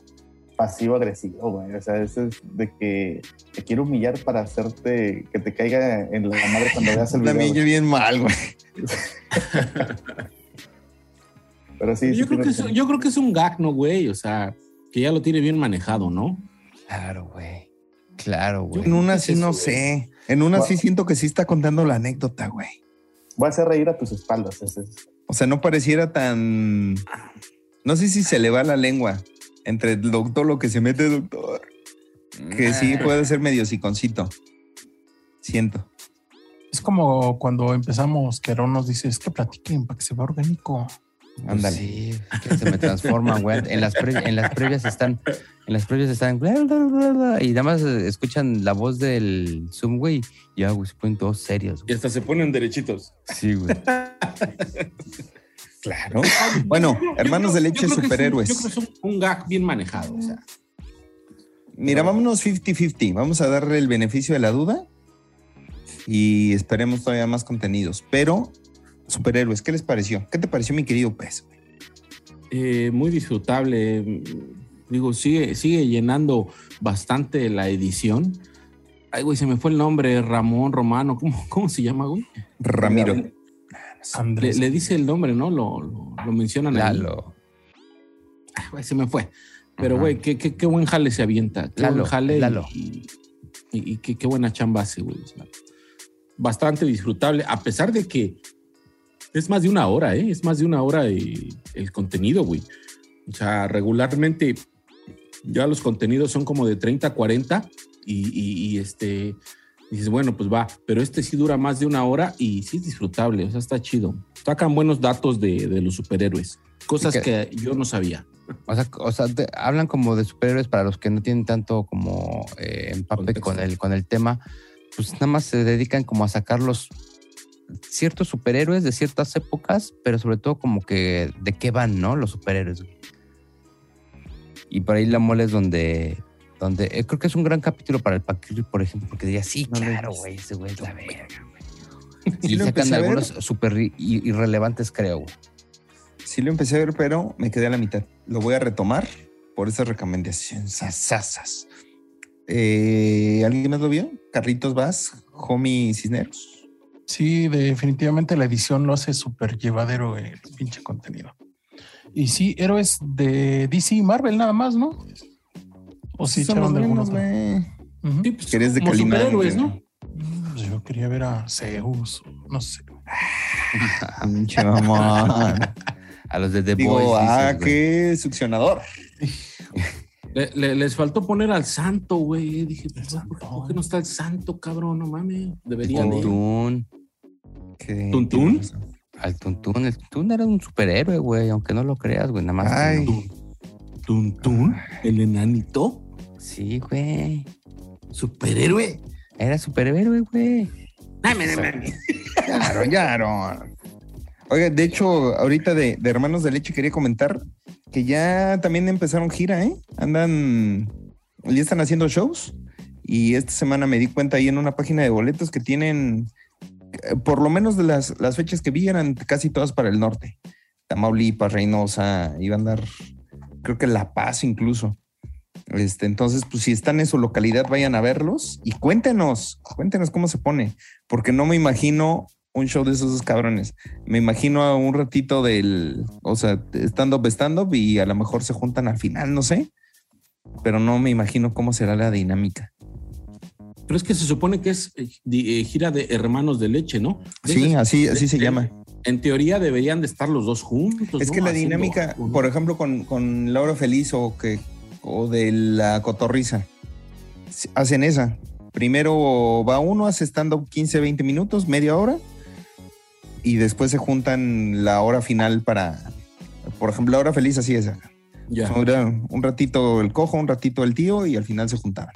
Pasivo-agresivo, güey. O sea, eso es de que te quiero humillar para hacerte que te caiga en la madre cuando veas el video. También yo bien mal, güey. Pero sí, yo, sí creo que es, yo creo que es un gag, ¿no, güey? O sea, que ya lo tiene bien manejado, ¿no? Claro, güey. Claro, güey. En una ¿qué es sí eso, no güey? sé. En una sí siento que sí está contando la anécdota, güey. Voy a hacer reír a tus espaldas. ese es- O sea, no pareciera tan. No sé si se le va la lengua entre el doctor lo que se mete, doctor. Que sí puede ser medio siconcito. Siento. Es como cuando empezamos, que Aaron nos dice, es que platiquen para que se vea orgánico. Pues Ándale. Sí, que se me transforman, güey. En las, pre- en las previas están, en las previas están, bla, bla, bla, bla, y nada más escuchan la voz del Zoom, güey. y Ya, güey, se ponen todos serios. Y hasta se ponen derechitos. Sí, güey. Claro. Bueno, hermanos de leche Yo creo que es un- superhéroes. yo creo que es un, un gag bien manejado. O sea, Mira, vámonos 50-50. Vamos a darle el beneficio de la duda y esperemos todavía más contenidos. Pero, superhéroes, ¿qué les pareció? ¿Qué te pareció, mi querido pez? eh, muy disfrutable. Digo, sigue, sigue llenando bastante la edición. Ay, güey, se me fue el nombre, Ramón Romano. ¿Cómo, cómo se llama, güey? Ramiro. Le, dice el nombre, ¿no? Lo, lo, lo mencionan ahí. Lalo. Ah, güey, se me fue. Pero, güey, qué, qué, qué buen jale se avienta. Qué Lalo, buen jale. y- Lalo. Y, y- y qué, qué buena chamba hace, güey. O sea, bastante disfrutable, a pesar de que es más de una hora, ¿eh? Es más de una hora eh, el contenido, güey. O sea, regularmente ya los contenidos son como de 30 a 40 y, y- y, este dices, bueno, pues va, pero este sí dura más de una hora y sí es disfrutable, o sea, está chido. Sacan buenos datos de, de los superhéroes, cosas que yo no sabía. O sea, o sea, te- hablan como de superhéroes para los que no tienen tanto como eh, empape Contexto. con el, con el tema. Pues nada más se dedican como a sacar los ciertos superhéroes de ciertas épocas, pero sobre todo como que de qué van, ¿no? Los superhéroes. Y por ahí la mole es donde, donde eh, creo que es un gran capítulo para el Paquirri, por ejemplo, porque diría, sí, No claro, güey, ese güey es la verga, güey. Sí Y lo sacan algunos súper irrelevantes, creo, güey. Sí lo empecé a ver, pero me quedé a la mitad. Lo voy a retomar por esas recomendaciones. sasasas. Eh, ¿Alguien más lo vio? Carlitos Vaz, Homie Cisneros. Sí, definitivamente la edición lo hace súper llevadero el pinche contenido. Y sí, héroes de DC y Marvel nada más, ¿no? O sí Son los echaron de otro. güey. Sí, pues, de Calimán, superhéroes. ¿no? Pues yo quería ver a Zeus, no sé. Pinche mamón. A los de The Digo, Boys. ah, dices, qué succionador. Le- le- les faltó poner al santo, güey. Dije, pues, ¿por, qué- no está el santo, cabrón? No mames. Debería de. Tuntún. Que- ¿Tuntún? Al Tuntún. El Tuntún era un superhéroe, güey, aunque no lo creas, güey. Nada más. Ay. no. Tuntún, el enanito, Sí, güey. superhéroe. Era superhéroe, güey. Claro, claro. Oiga, de hecho, ahorita de, de Hermanos de Leche quería comentar que ya también empezaron gira, ¿eh? Andan, ya están haciendo shows y esta semana me di cuenta ahí en una página de boletos que tienen, eh, por lo menos de las, las fechas que vi eran casi todas para el norte. Tamaulipas, Reynosa, iba a andar, creo que La Paz incluso. Este, entonces, pues si están en su localidad, vayan a verlos y cuéntenos, cuéntenos cómo se pone, porque no me imagino un show de esos cabrones. Me imagino a un ratito del, o sea, stand-up, stand-up y a lo mejor se juntan al final, no sé, pero no me imagino cómo será la dinámica. Pero es que se supone que es eh, eh, gira de hermanos de leche, ¿no? De Sí, esas- así, así se de- llama. En teoría deberían de estar los dos juntos. Es ¿no? que la Haciendo dinámica, por ejemplo, con, con Laura Feliz o que o de la cotorriza, hacen esa. Primero va uno, hace stand-up 15, 20 minutos, media hora, y después se juntan la hora final para, por ejemplo, la hora feliz así es. Ya, un ratito el cojo, un ratito el tío, y al final se juntaban.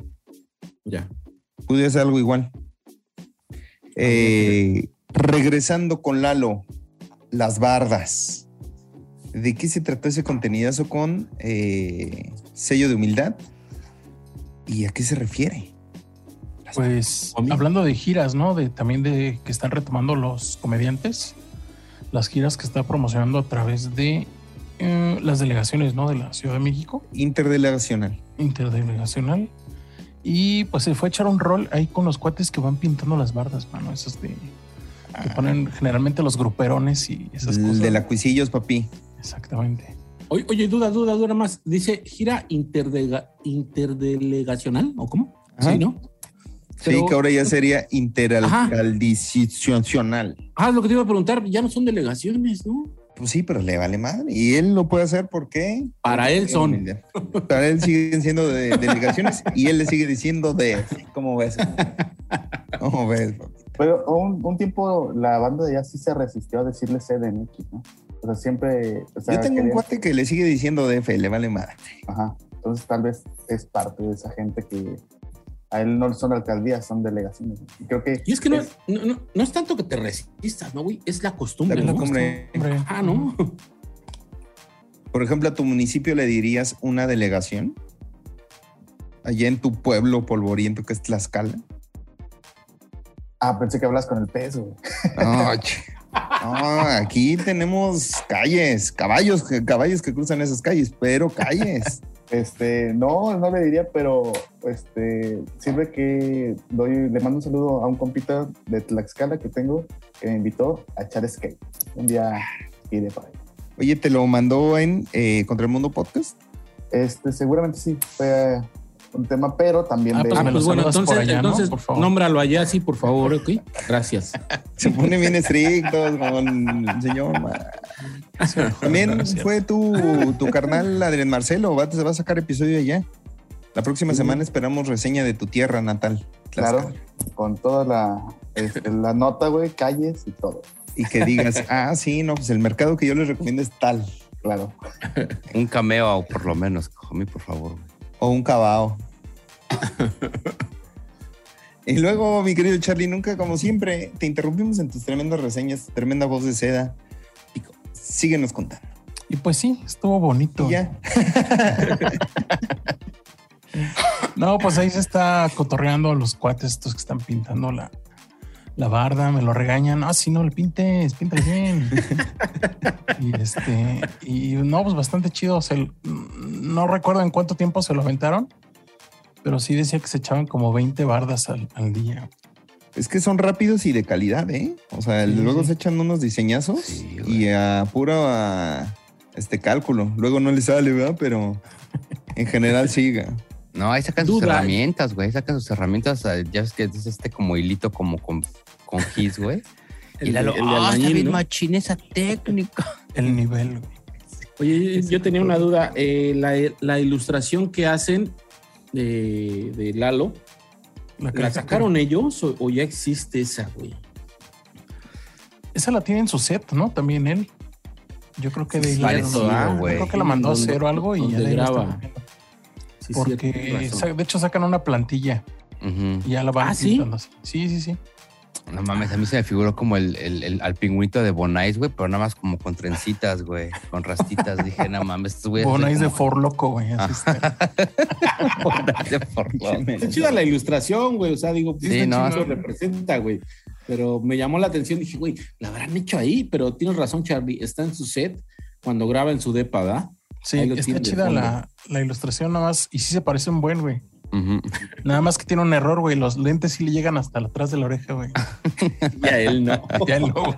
ya. Pude hacer algo igual. Eh, regresando con Lalo, las bardas. ¿De qué se trató ese contenidazo con eh, sello de humildad? ¿Y a qué se refiere? Pues hablando de giras, ¿no? De también de que están retomando los comediantes, las giras que está promocionando a través de eh, las delegaciones, ¿no? De la Ciudad de México, Interdelegacional. interdelegacional. Y pues se fue a echar un rol ahí con los cuates que van pintando las bardas, mano. Esos de que ponen generalmente los gruperones y esas El cosas. de la Cuisillos, papi. Exactamente. Oye, oye, duda, duda, duda más. Dice gira interdelega- interdelegacional, ¿o cómo? Ajá. Sí, ¿no? Sí, que ahora ya sería interalcaldicional. Ah, lo que te iba a preguntar, ya no son delegaciones, ¿no? Pues sí, pero le vale madre. Y él lo puede hacer porque. Para él son. Para él siguen siendo de delegaciones y él le sigue diciendo de. ¿Cómo ves? ¿Cómo ves? Pero un, un tiempo la banda ya sí se resistió a decirle CDMX, ¿no? O sea, siempre. o sea, Yo tengo un cuate que le sigue diciendo DF, le vale madre. Ajá. Entonces tal vez es parte de esa gente que a él no son alcaldías, son delegaciones. Y creo que Y es que no, no, no, no es tanto que te resistas, ¿no, güey? Es la costumbre, La ¿no? costumbre. Hombre, Ah, ¿no? Por ejemplo, a tu municipio le dirías una delegación. Allá en tu pueblo polvoriento que es Tlaxcala. Ah, pensé que hablas con el peso. No, che. No, aquí tenemos calles, caballos, caballos que cruzan esas calles, pero calles. Este, no, no le diría, pero este, sirve que doy, le mando un saludo a un compita de Tlaxcala que tengo que me invitó a echar skate. Un día iré para ahí. Oye, ¿te lo mandó en eh, Contra el Mundo Podcast? Este, seguramente sí, fue un tema, pero también Ah, de... pues Ah, pues bueno, entonces, por allá, ¿no? entonces Por favor. nómbralo allá, sí, por favor, ok. Gracias. Se pone bien estrictos con el señor. También fue tu, tu carnal Adrián Marcelo, va, se va a sacar episodio allá. La próxima Sí. semana esperamos reseña de tu tierra natal. Claro, con toda la, este, la nota, güey, calles y todo. Y que digas, ah, sí, no, pues el mercado que yo les recomiendo es tal. Claro. Un cameo, por lo menos, homie, por favor. güey. O un cabao. y luego, mi querido Charlie, nunca, como siempre, te interrumpimos en tus tremendas reseñas, tremenda voz de seda. Pico, Síguenos contando. Y pues sí, estuvo bonito. Y ya. No, pues ahí se está cotorreando a los cuates estos que están pintando la, la barda, me lo regañan. Ah, sí, no le pintes, pinta bien. y este, y no, pues bastante chido. Se- no recuerdo en cuánto tiempo se lo aventaron, pero sí decía que se echaban como 20 bardas al, al día. Es que son rápidos y de calidad, ¿eh? O sea, Sí, luego sí. se echan unos diseñazos Sí, y a puro a, este cálculo. Luego no les sale, ¿verdad? Pero en general siga. No, ahí sacan sus herramientas, güey. Sacan sus herramientas. Ya ves que es este como hilito, como con, con gis, güey. Y El la de- lo, el ah, está bien ¿no? machín esa técnica. El nivel. güey. Oye, yo tenía una duda. eh, la, la ilustración que hacen de, de Lalo, La ¿la sacaron ellos o, o ya existe esa, güey? Esa la tiene en su set, ¿no? También él. Yo creo que de parecido, yo güey. creo que la mandó a hacer o algo y ya la graba. Sí, Porque de hecho sacan una plantilla Ujú. y ya la van ¿Ah, sí? así. Sí, sí, sí. No mames, a mí se me figuró como el, el, el- al pingüito de Bonais, güey, pero nada más como con trencitas, güey, con rastitas. Dije, no mames, estos güeyes. Bonais de como- For Loco, güey. así está. Bonais de Forlán. Está chida la ilustración, güey. O sea, digo, Sí, sí, no, no, sí. representa, güey. Pero me llamó la atención. Dije, güey, la habrán hecho ahí. Pero tienes razón, Charlie. Está en su set cuando graba en su depa, ¿verdad? Sí, lo está de chida la, la ilustración nada más. Y sí se parece un buen, güey. Nada más que tiene un error, güey. Los lentes sí le llegan hasta atrás de la oreja, güey. Y a él no. Ya no, güey.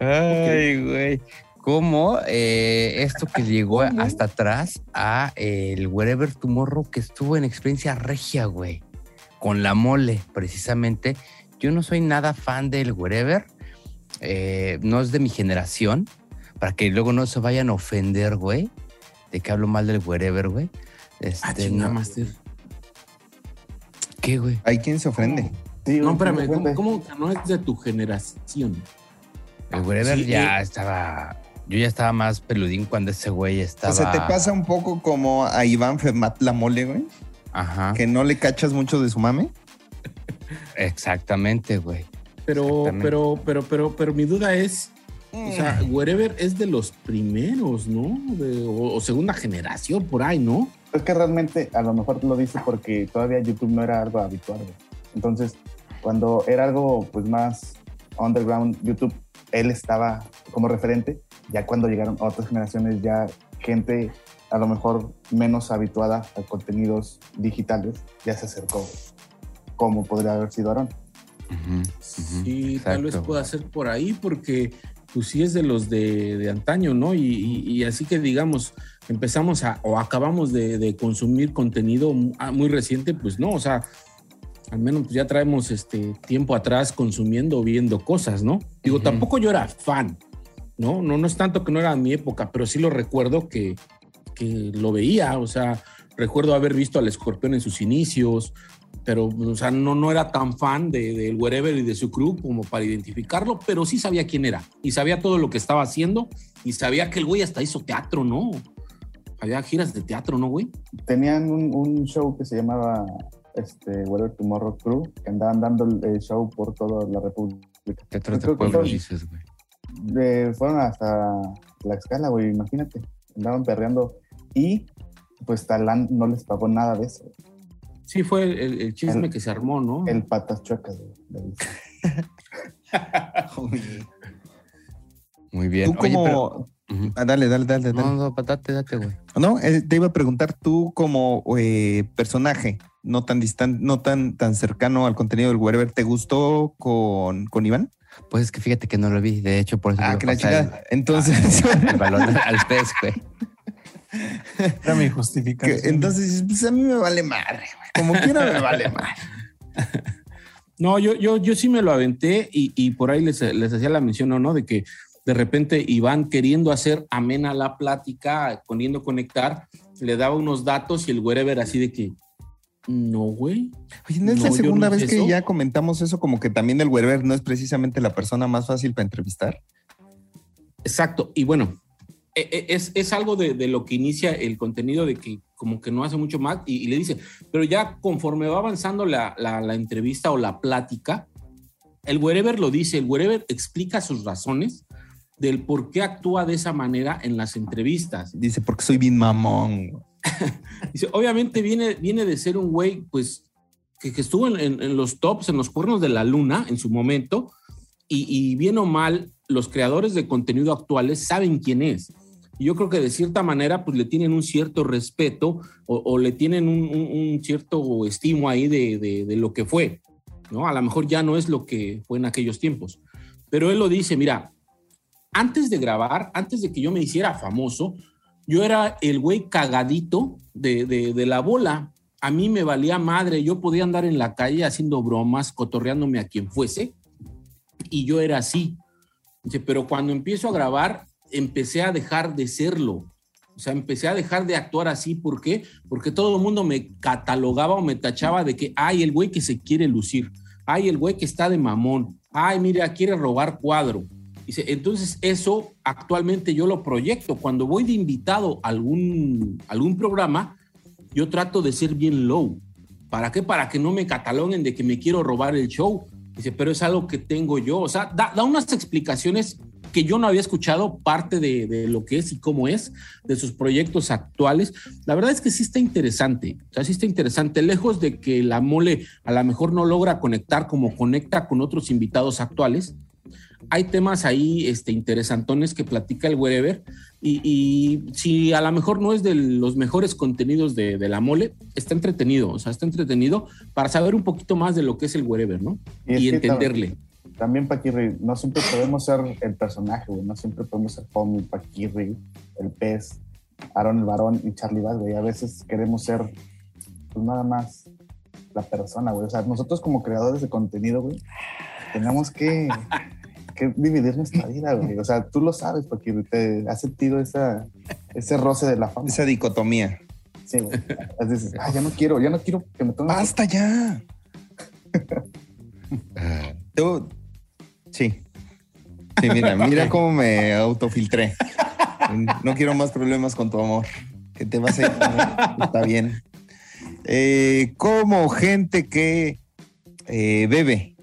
Ay, güey. ¿Cómo eh, esto que llegó hasta atrás a el Wherever Tomorrow que estuvo en experiencia regia, güey? Con la mole, precisamente. Yo no soy nada fan del Wherever. eh, no es de mi generación. Para que luego no se vayan a ofender, güey. De que hablo mal del Wherever, güey. Este, Ah, chinga, no. Master. ¿Qué, güey? Hay quien se ofende. Sí, No, espérame. ¿Cómo, cómo que no es de tu generación? El Wherever Sí, ya eh. estaba. Yo ya estaba más peludín cuando ese güey estaba. O sea, te pasa un poco como a Iván Fermat la mole, güey. Ajá. Que no le cachas mucho de su mame. Exactamente, güey. Pero, Exactamente. pero, pero, pero, pero mi duda es, o sea, Wherever es de los primeros, ¿no? De- o, o segunda generación por ahí, ¿no? Es que realmente a lo mejor lo dice porque todavía YouTube no era algo habitual. Entonces, cuando era algo pues más underground, YouTube, él estaba como referente. Ya cuando llegaron otras generaciones, ya gente a lo mejor menos habituada a contenidos digitales, ya se acercó como podría haber sido Aaron. Ujú, ujú. Sí, tal vez Exacto, pueda ser por ahí, porque pues sí es de los de, de antaño, ¿no? Y, y- y así que digamos, empezamos a, o acabamos de, de consumir contenido ah, muy reciente, pues no, o sea, al menos pues, ya traemos este tiempo atrás consumiendo, viendo cosas, ¿no? Digo, Ujú. tampoco yo era fan, ¿no? No, no es tanto que no era mi época, pero sí lo recuerdo que, que lo veía, o sea, recuerdo haber visto al escorpión en sus inicios, pero, o sea, no, no era tan fan de, del Wherever y de su crew como para identificarlo, pero sí sabía quién era y sabía todo lo que estaba haciendo y sabía que el güey hasta hizo teatro, ¿no? Había giras de teatro, ¿no, güey? Tenían un, un show que se llamaba este, Whatever Tomorrow Crew, que andaban dando el, el show por toda la República. Teatro de son- dices, güey. de- fueron hasta la escala, güey, imagínate. Andaban perreando y pues Talán no les pagó nada de eso. Sí, fue el, el chisme El- que se armó, ¿no? El patas chuecas. Muy bien. Tú Oye, como, pero-. Ah, dale, dale, dale, dale. No, no, date, date, güey. No, eh, te iba a preguntar tú como eh, personaje, no tan distante, no tan, tan cercano al contenido del Wherever, ¿te gustó con, con Iván? Pues es que fíjate que no lo vi. De hecho, por eso. Ah, que la chingada. Entonces, El, el balón al pez, güey. Era mi que- justificación. entonces, pues a mí me vale madre, güey. Como quiera me vale madre. No, yo, yo, yo sí me lo aventé y, y por ahí les, les hacía la mención, ¿no? De que de repente Iván queriendo hacer amena la plática, poniendo conectar, le daba unos datos y el wherever así de que, no, güey. Oye, ¿no es la No, segunda no vez que eso. ya comentamos eso? Como que también el Wherever no es precisamente la persona más fácil para entrevistar. Exacto. Y bueno, es, es algo de, de lo que inicia el contenido de que como que no hace mucho más y, y le dice, pero ya conforme va avanzando la, la- la entrevista o la plática, el wherever lo dice, el wherever explica sus razones del por qué actúa de esa manera en las entrevistas. Dice, porque soy bien mamón. Dice, obviamente viene, viene de ser un güey, pues, que, que estuvo en, en- en los tops, en los cuernos de la luna en su momento, y, y bien o mal, los creadores de contenido actuales saben quién es. Yo creo que de cierta manera, pues le tienen un cierto respeto o, le tienen un, cierto estimo ahí de, de- de lo que fue, ¿no? A lo mejor ya no es lo que fue en aquellos tiempos. Pero él lo dice, mira, antes de grabar, antes de que yo me hiciera famoso, yo era el güey cagadito de- de la bola. A mí me valía madre. Yo podía andar en la calle haciendo bromas, cotorreándome a quien fuese. Y yo era así. Dice, pero cuando empiezo a grabar, empecé a dejar de serlo. O sea, empecé a dejar de actuar así. ¿Por qué? Porque todo el mundo me catalogaba o me tachaba de que, ay, el güey que se quiere lucir. Ay, el güey que está de mamón. Ay, mira, quiere robar cuadro. Entonces eso actualmente yo lo proyecto. Cuando voy de invitado a algún, algún programa, yo trato de ser bien low. ¿Para qué? Para que no me cataloguen de que me quiero robar el show. Dice, pero es algo que tengo yo. O sea, da unas explicaciones que yo no había escuchado, parte de, de lo que es y cómo es, de sus proyectos actuales. La verdad es que sí está interesante. O sea, sí está interesante. Lejos de que la mole a lo mejor no logra conectar como conecta con otros invitados actuales, hay temas ahí este, interesantones que platica el Wherever y, y si a lo mejor no es de los mejores contenidos de, de la mole, está entretenido, o sea, está entretenido para saber un poquito más de lo que es el Wherever, ¿no? Y Y, entenderle. También Paquirri, no siempre podemos ser el personaje, güey. No siempre podemos ser Pomi, Paquirri, el pez, Aaron el varón y Charlie Bass, güey. A veces queremos ser, pues nada más la persona, güey. O sea, nosotros como creadores de contenido, güey, tenemos que, que dividir nuestra vida, güey. O sea, tú lo sabes, Paquirri, te has sentido esa, ese roce de la fama. Esa dicotomía. Sí, güey. Dices, ah, ya no quiero, ya no quiero que me tomen. ¡Basta ya! Tú, sí. Sí, mira, mira cómo me autofiltré. No quiero más problemas con tu amor. Que te vas a ir. Está bien. Eh, como gente que eh, bebe,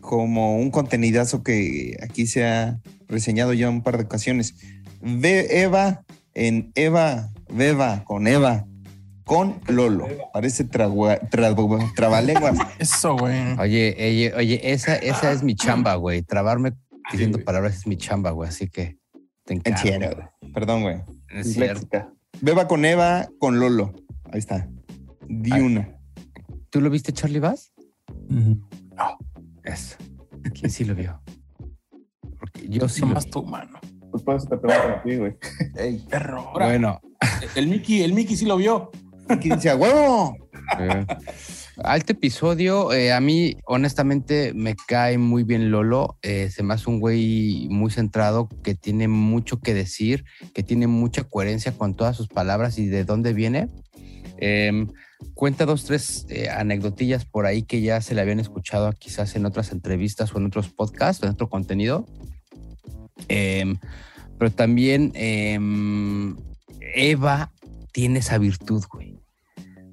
como un contenidazo que aquí se ha reseñado ya un par de ocasiones. Ve Eva en Eva, Beba con Eva, con Lolo. Parece tragua- tra- trabalenguas. Eso, güey. Oye, oye, oye, esa, esa es mi chamba, güey. Trabarme diciendo palabras es mi chamba, güey. Así que te encargo. Entiendo. Perdón, güey. Es cierto. Disléxica. Beba con Eva, con Lolo. Ahí está. Di Ay. una. ¿Tú lo viste, Charlie Bass? Ujú. Eso. ¿Quién sí lo vio? Porque yo sí lo Nomás vi. tu mano. Pues por eso te pregunto a ti, güey. Perro. Ahora, Bueno, el Mickey, el Mickey sí lo vio. Aquí dice, ¡a huevo! Eh, episodio, eh, a mí honestamente me cae muy bien Lolo, eh, se me hace un güey muy centrado, que tiene mucho que decir, que tiene mucha coherencia con todas sus palabras y de dónde viene. Em, cuenta dos, tres eh, anecdotillas por ahí que ya se le habían escuchado quizás en otras entrevistas o en otros podcasts en otro contenido. Em, pero también em, Eva tiene esa virtud, güey.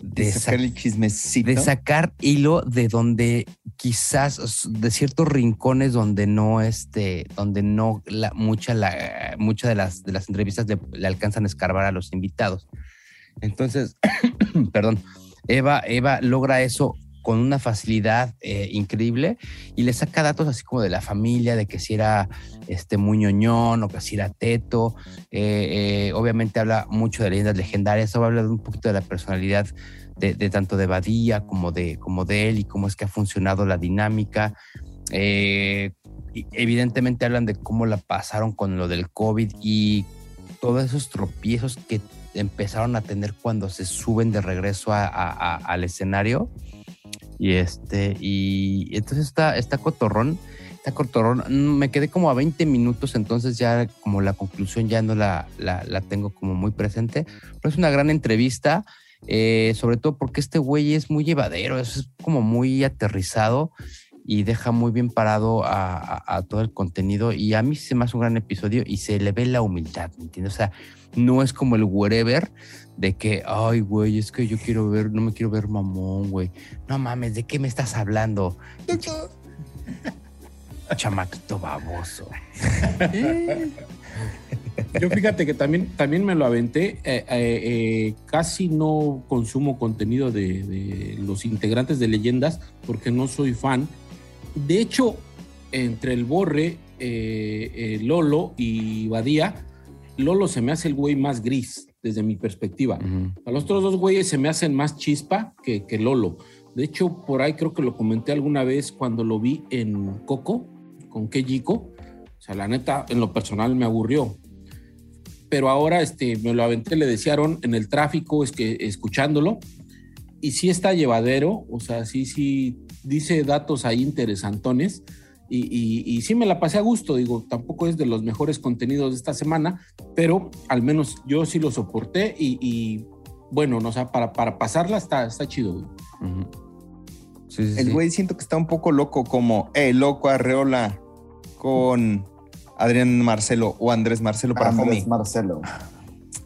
De De, sacar sa- el chismecito. de sacar hilo de donde quizás de ciertos rincones donde no este donde no la, mucha la muchas de las de las entrevistas le, le alcanzan a escarbar a los invitados entonces perdón Eva Eva logra eso con una facilidad eh, increíble y le saca datos así como de la familia, de que si era este, muy ñoñón o que si era teto. Eh, eh, obviamente habla mucho de leyendas legendarias, habla un poquito de la personalidad de, tanto de Badía como de, como de él y cómo es que ha funcionado la dinámica. evidentemente hablan de cómo la pasaron con lo del COVID y todos esos tropiezos que empezaron a tener cuando se suben de regreso al escenario y este, y entonces está, está cotorrón, está cotorrón. Me quedé como a 20 minutos, entonces ya como la conclusión ya no la, la, tengo como muy presente. Pero es una gran entrevista, eh, sobre todo porque este güey es muy llevadero, es como muy aterrizado y deja muy bien parado a, a, todo el contenido. Y a mí se me hace un gran episodio y se le ve la humildad, ¿me entiendes? O sea, no es como el wherever de que, ay, güey, es que yo quiero ver, no me quiero ver mamón, güey. No mames, ¿de qué me estás hablando? Chamaquito baboso. Yo fíjate que también, también me lo aventé. Eh, eh, eh, casi no consumo contenido de, los integrantes de leyendas porque no soy fan. De hecho, entre el Borre, Lolo y Badía, Lolo se me hace el güey más gris desde mi perspectiva. A los otros dos güeyes se me hacen más chispa que, que, Lolo. De hecho, por ahí creo que lo comenté alguna vez cuando lo vi en Coco, con Kejiko. O sea, la neta, en lo personal me aburrió. Pero ahora este, me lo aventé, le desearon en el tráfico, es que escuchándolo. Y sí está llevadero, o sea, sí, sí, dice datos ahí interesantones y, sí me la pasé a gusto, digo, tampoco es de los mejores contenidos de esta semana, pero al menos yo sí lo soporté y, bueno, no, o sea, para, para pasarla está, está chido. el güey siento que está un poco loco, como, eh, loco Arreola con Adrián Marcelo o Andrés Marcelo para Andrés Marcelo.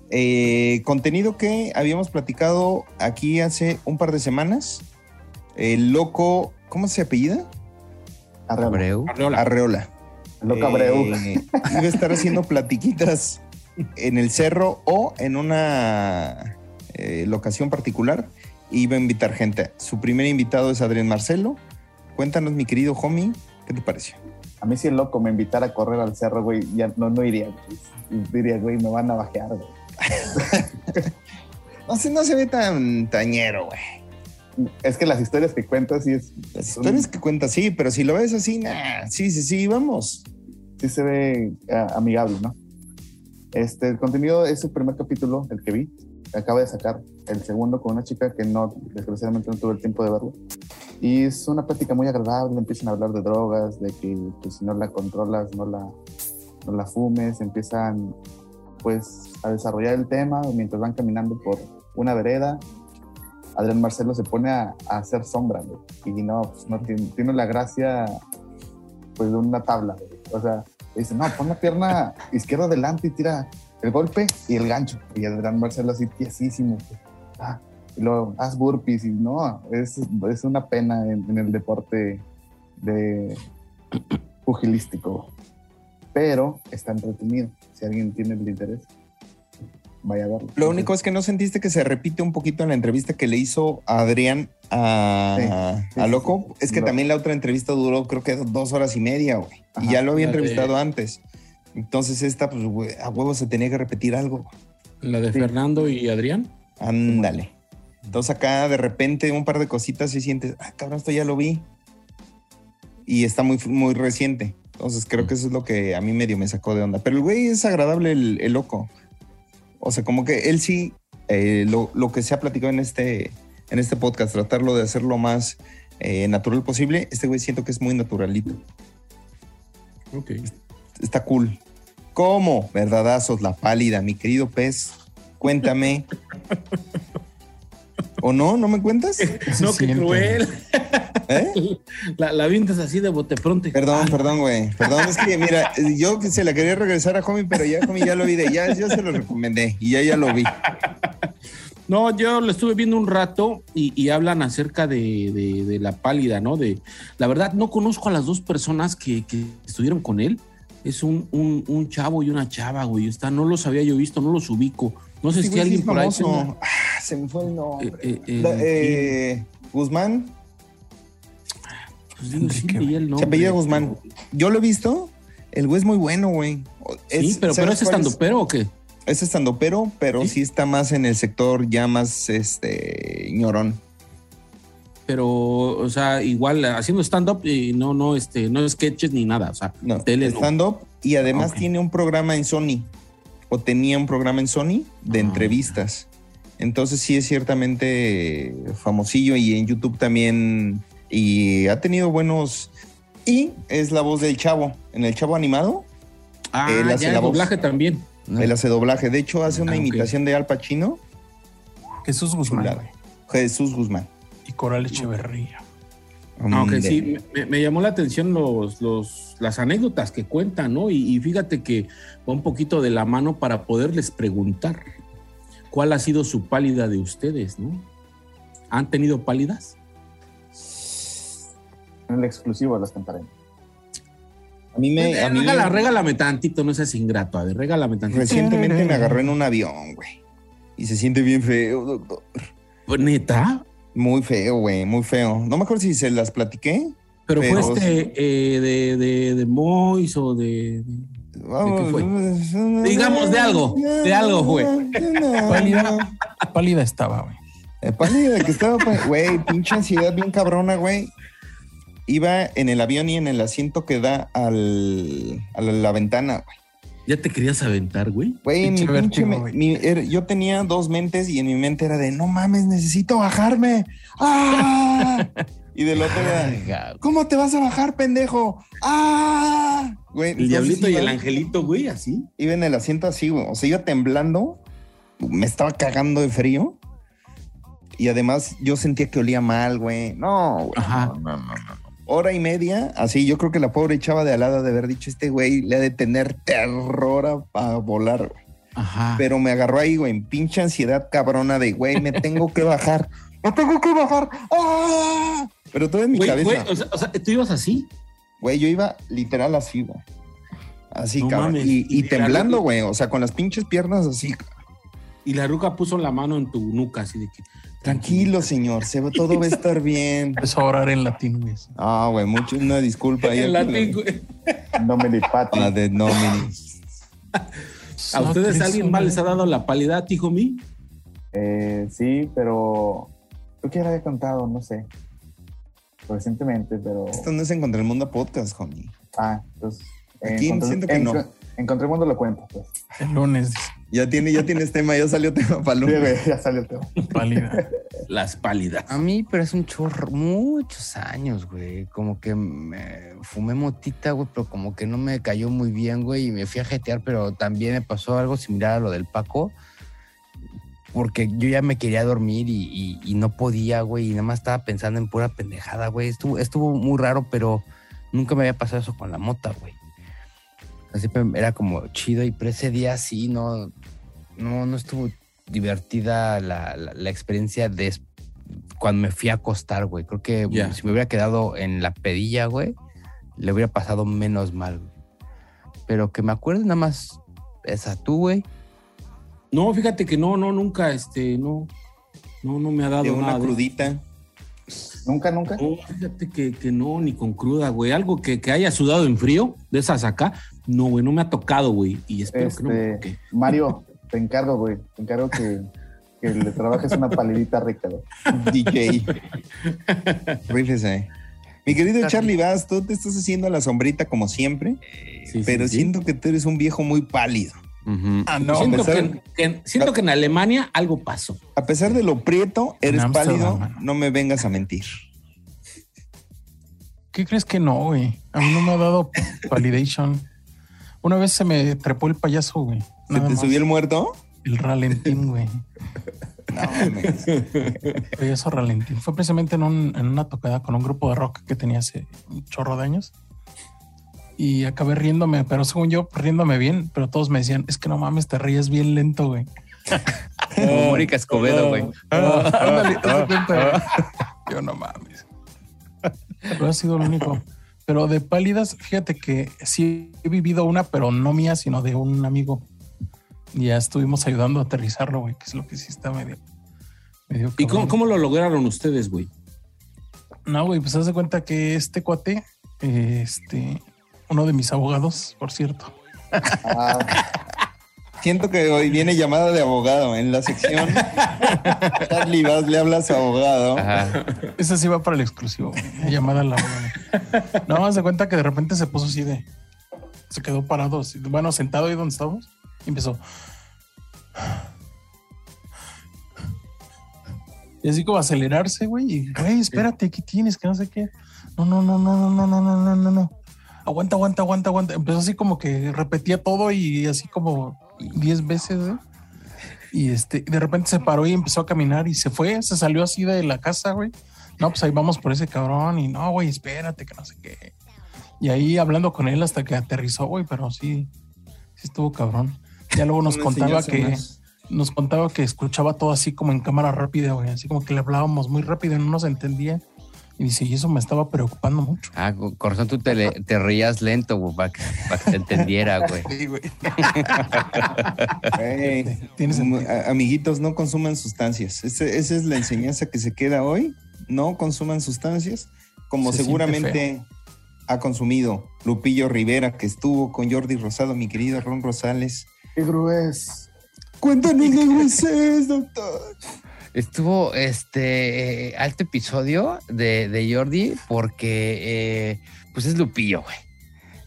Eh, contenido que habíamos platicado aquí hace un par de semanas. El loco, ¿cómo se apellida? Arreola. Arreola. Arreola. Loca Abreu. Eh, iba a estar haciendo platiquitas en el cerro o en una eh, locación particular. Iba a invitar gente. Su primer invitado es Adrián Marcelo. Cuéntanos, mi querido homie, ¿qué te pareció? A mí si el loco me invitara a correr al cerro, güey, ya no, no iría. Diría, güey, me van a bajear, güey. no, se, no se ve tan tañero, güey es que las historias que cuentas sí es. Las historias que cuentas sí, pero si lo ves así, nah, sí, sí, sí, vamos. Sí se ve ah, amigable, ¿no? Este, el contenido es el primer capítulo, el que vi. Acaba de sacar el segundo con una chica que no, desgraciadamente no tuve el tiempo de verlo. Y es una práctica muy agradable. Empiezan a hablar de drogas, de que pues, si no la controlas, no la, no la fumes. Empiezan pues a desarrollar el tema mientras van caminando por una vereda Adrián Marcelo se pone a, hacer sombra, y no, pues tiene, la gracia pues de una tabla, o sea, dice, no, pon la pierna izquierda adelante y tira el golpe y el gancho, y Adrián Marcelo así piesísimo, ah, y luego haz burpees, y no, es, es una pena en, en el deporte de pugilístico, pero está entretenido, si alguien tiene el interés vaya a verlo. Lo único es que no sentiste que se repite un poquito en la entrevista que le hizo Adrián a, Loco. es que también la otra entrevista duró creo que dos horas y media, güey. Y ya lo había entrevistado antes. Entonces esta, pues, a huevo se tenía que repetir algo. ¿La de Fernando y Adrián? Ándale. Entonces acá de repente un par de cositas y sientes, ah, cabrón, esto ya lo vi. Y está muy, muy reciente. Entonces creo que eso es lo que a mí medio me sacó de onda. Pero el güey es agradable, el loco. O sea, como que él sí, eh, lo, que se ha platicado en este, en este podcast, tratarlo de hacer lo más eh, natural posible, este güey siento que es muy naturalito. Ok. Está cool. ¿Cómo? Verdadazos, la pálida, mi querido pez. Cuéntame. ¿O no? ¿No me cuentas? no, qué cruel. ¿Eh? La, la así de bote pronto. Perdón, ah. perdón, güey. Perdón, es que mira, yo se la quería regresar a Homie, pero ya Homie ya lo vi de ya, yo se lo recomendé y ya ya lo vi. No, yo lo estuve viendo un rato y, hablan acerca de, la pálida, ¿no? De la verdad, no conozco a las dos personas que, estuvieron con él. Es un, un, chavo y una chava, güey. Está, no los había yo visto, no los ubico. No sé si alguien por ahí. Ah, se me fue el nombre. Eh, eh, eh, Guzmán. Pues digo, sí, leí el Se nombre, apellida Guzmán. pero- Yo lo he visto. El güey es muy bueno, güey. Sí, pero, pero ¿sabes es cuál estando pero o qué? Es estando pero, pero ¿Sí? sí está más en el sector ya más este ñorón. Pero, o sea, igual haciendo stand-up y no, no, este, no sketches ni nada. O sea, No, tele no. stand-up y además tiene un programa en Sony o tenía un programa en Sony de Ah, entrevistas. Entonces sí es ciertamente famosillo y en YouTube también y ha tenido buenos y es la voz del chavo en el chavo animado. Ah, Él hace ya la el voz. doblaje también. ¿no? Él hace doblaje. De hecho hace una Ah, imitación de Al Pacino. Jesús Guzmán Chulada. Jesús Guzmán. y Coral Echeverría. Ah, ok, Hombre. sí, me, me llamó la atención los, los, las anécdotas que cuentan, ¿no? Y, y fíjate que va un poquito de la mano para poderles preguntar cuál ha sido su pálida de ustedes, ¿no? ¿Han tenido pálidas? En el exclusivo las contaré. A mí me, a mí Regala- regálame tantito, no seas ingrato, a ver, regálame tantito. recientemente me agarró en un avión, güey. Y se siente bien feo, doctor. Pues, ¿Neta? Muy feo, güey, muy feo. No me acuerdo si se las platiqué. Pero, Pero fue este eh, de, de, de Mois o de... Vamos, fue? Digamos de algo, de algo fue. Pálida, pálida estaba, güey. Eh, Pálida que estaba, pa- güey, pinche ansiedad bien cabrona, güey. Iba en el avión y en el asiento que da al, a la, la ventana, güey. ¿Ya te querías aventar, güey? Güey, mi Pinche me- mi- era- yo tenía dos mentes y en mi mente era de, no mames, necesito bajarme. ¡Ah! y del otro era, ¿cómo te vas a bajar, pendejo? ¡Ah! Güey, El entonces diablito y iba- el angelito, güey, así. Iba en el asiento así, güey. O sea, iba temblando. Me estaba cagando de frío. Y además yo sentía que olía mal, güey. No, güey. Ajá. No, no, no, no. Hora y media, así yo creo que la pobre chava de al lado de haber dicho, este güey le ha de tener terror a, a volar, güey. Ajá. Pero me agarró ahí, güey, en pinche ansiedad cabrona de, güey, me tengo que bajar. Me tengo que bajar. ¡Ah! Pero todo en mi cabeza. o sea, o sea, ¿tú ibas así? Güey, yo iba literal así, güey. Así, No cabrón. mames. Y, y Y la temblando, güey. O sea, con las pinches piernas así. Y la ruca puso la mano en tu nuca, así de que... Tranquilo, señor. Se va, todo va a estar bien. Empezó a orar en latín, güey. Ah, güey, mucho, una disculpa. ahí En latín, güey. No me dipati. Ah, de nomini. ¿A ustedes alguien más les ha dado la palidad, hijo mío? Eh, sí, pero creo que ya había contado, no sé. Recientemente, pero. Esto no es Encontré el Mundo Podcast, homie. Ah, pues. Aquí siento que no. Encontré el mundo lo cuento, pues. El lunes, Ya, tiene, ya tienes tema, ya salió tema para lunes. ya salió el tema. pálida. Las pálidas. A mí, pero es un chorro, muchos años, güey. Como que me fumé motita, güey, pero como que no me cayó muy bien, güey, y me fui a jetear, pero también me pasó algo similar a lo del Paco, porque yo ya me quería dormir y, y- y no podía, güey, y nada más estaba pensando en pura pendejada, güey. Estuvo, estuvo muy raro, pero nunca me había pasado eso con la mota, güey. Así era como chido, y pero ese día sí, no, no, no estuvo divertida la, la- la experiencia de cuando me fui a acostar, güey. Creo que si me hubiera quedado en la pedilla, güey, le hubiera pasado menos mal, güey. Pero que me acuerdo nada más esa tú, güey. No, fíjate que no, no, nunca, este, no. No, no me ha dado De nada. una de- crudita. Nunca, nunca. No, fíjate que, que no, ni con cruda, güey. Algo que, que haya sudado en frío, de esas acá, no, güey, no me ha tocado, güey. Y espero que no me Este, toque. Mario, te encargo, güey. Te encargo que, que le trabajes una palidita rica, güey. DJ. Rífese. Mi querido Charlie Vaz, tú te estás haciendo la sombrita como siempre, Sí, pero sí. siento que tú eres un viejo muy pálido. Ah, no. siento, pesar- que, que- siento que en Alemania algo pasó. A pesar de lo prieto, eres pálido, mano. no me vengas a mentir. ¿Qué crees que no, güey? A mí no me ha dado validation. Una vez se me trepó el payaso, güey. ¿Se te más. subió el muerto? El ralentín, güey. No. Payaso ralentín. Fue precisamente en, un- en una tocada con un grupo de rock que tenía hace un chorro de años. Y acabé riéndome, pero según yo, riéndome bien, pero todos me decían, es que no mames, te ríes bien lento, güey. Como Mónica Escobedo, güey. De cuenta, güey. Yo no mames. Pero ha sido lo único. Pero de pálidas, fíjate que sí he vivido una, pero no mía, sino de un amigo. Ya estuvimos ayudando a aterrizarlo, güey, que es lo que sí está medio. medio ¿Y cómo, cómo lo lograron ustedes, güey? No, güey, pues haz de cuenta que este cuate, este, uno de mis abogados, por cierto. Ah, siento que hoy viene llamada de abogado en la sección. Charlie Vaz le habla a su abogado. Ajá. Esa sí va para el exclusivo, llamada a la abogada. No, de cuenta que de repente se puso así de. Se quedó parado, así, bueno, sentado ahí donde estábamos, y empezó. Y así como acelerarse, güey. Y, güey, espérate, ¿qué tienes? Que no sé qué. No, no, no, no, no, no, no, no, no, no, no. Aguanta, aguanta, aguanta, aguanta. Empezó así como que repetía todo y así como 10 veces, güey. Y este, de repente se paró y empezó a caminar y se fue, se salió así de la casa, güey. No, pues ahí vamos por ese cabrón. Y no, güey, espérate, que no sé qué. Y ahí hablando con él hasta que aterrizó, güey, pero sí, sí estuvo cabrón. Ya luego nos contaba que más. nos contaba que escuchaba todo así como en cámara rápida, güey, así como que le hablábamos muy rápido y no nos entendía. Y dice, y eso me estaba preocupando mucho. Ah, con con razón tú te, le- te reías lento, güey, para que, para que te entendiera, güey. Sí, güey. Ey, Tiene sentido. a- amiguitos, no consuman sustancias. Ese- esa es la enseñanza que se queda hoy. No consuman sustancias, como Se seguramente ha consumido Lupillo Rivera, que estuvo con Jordi Rosado, mi querido Ron Rosales. Qué grueso. Cuéntanos hueses, doctor. Estuvo este eh, alto episodio de, de Jordi porque eh, pues es Lupillo, güey.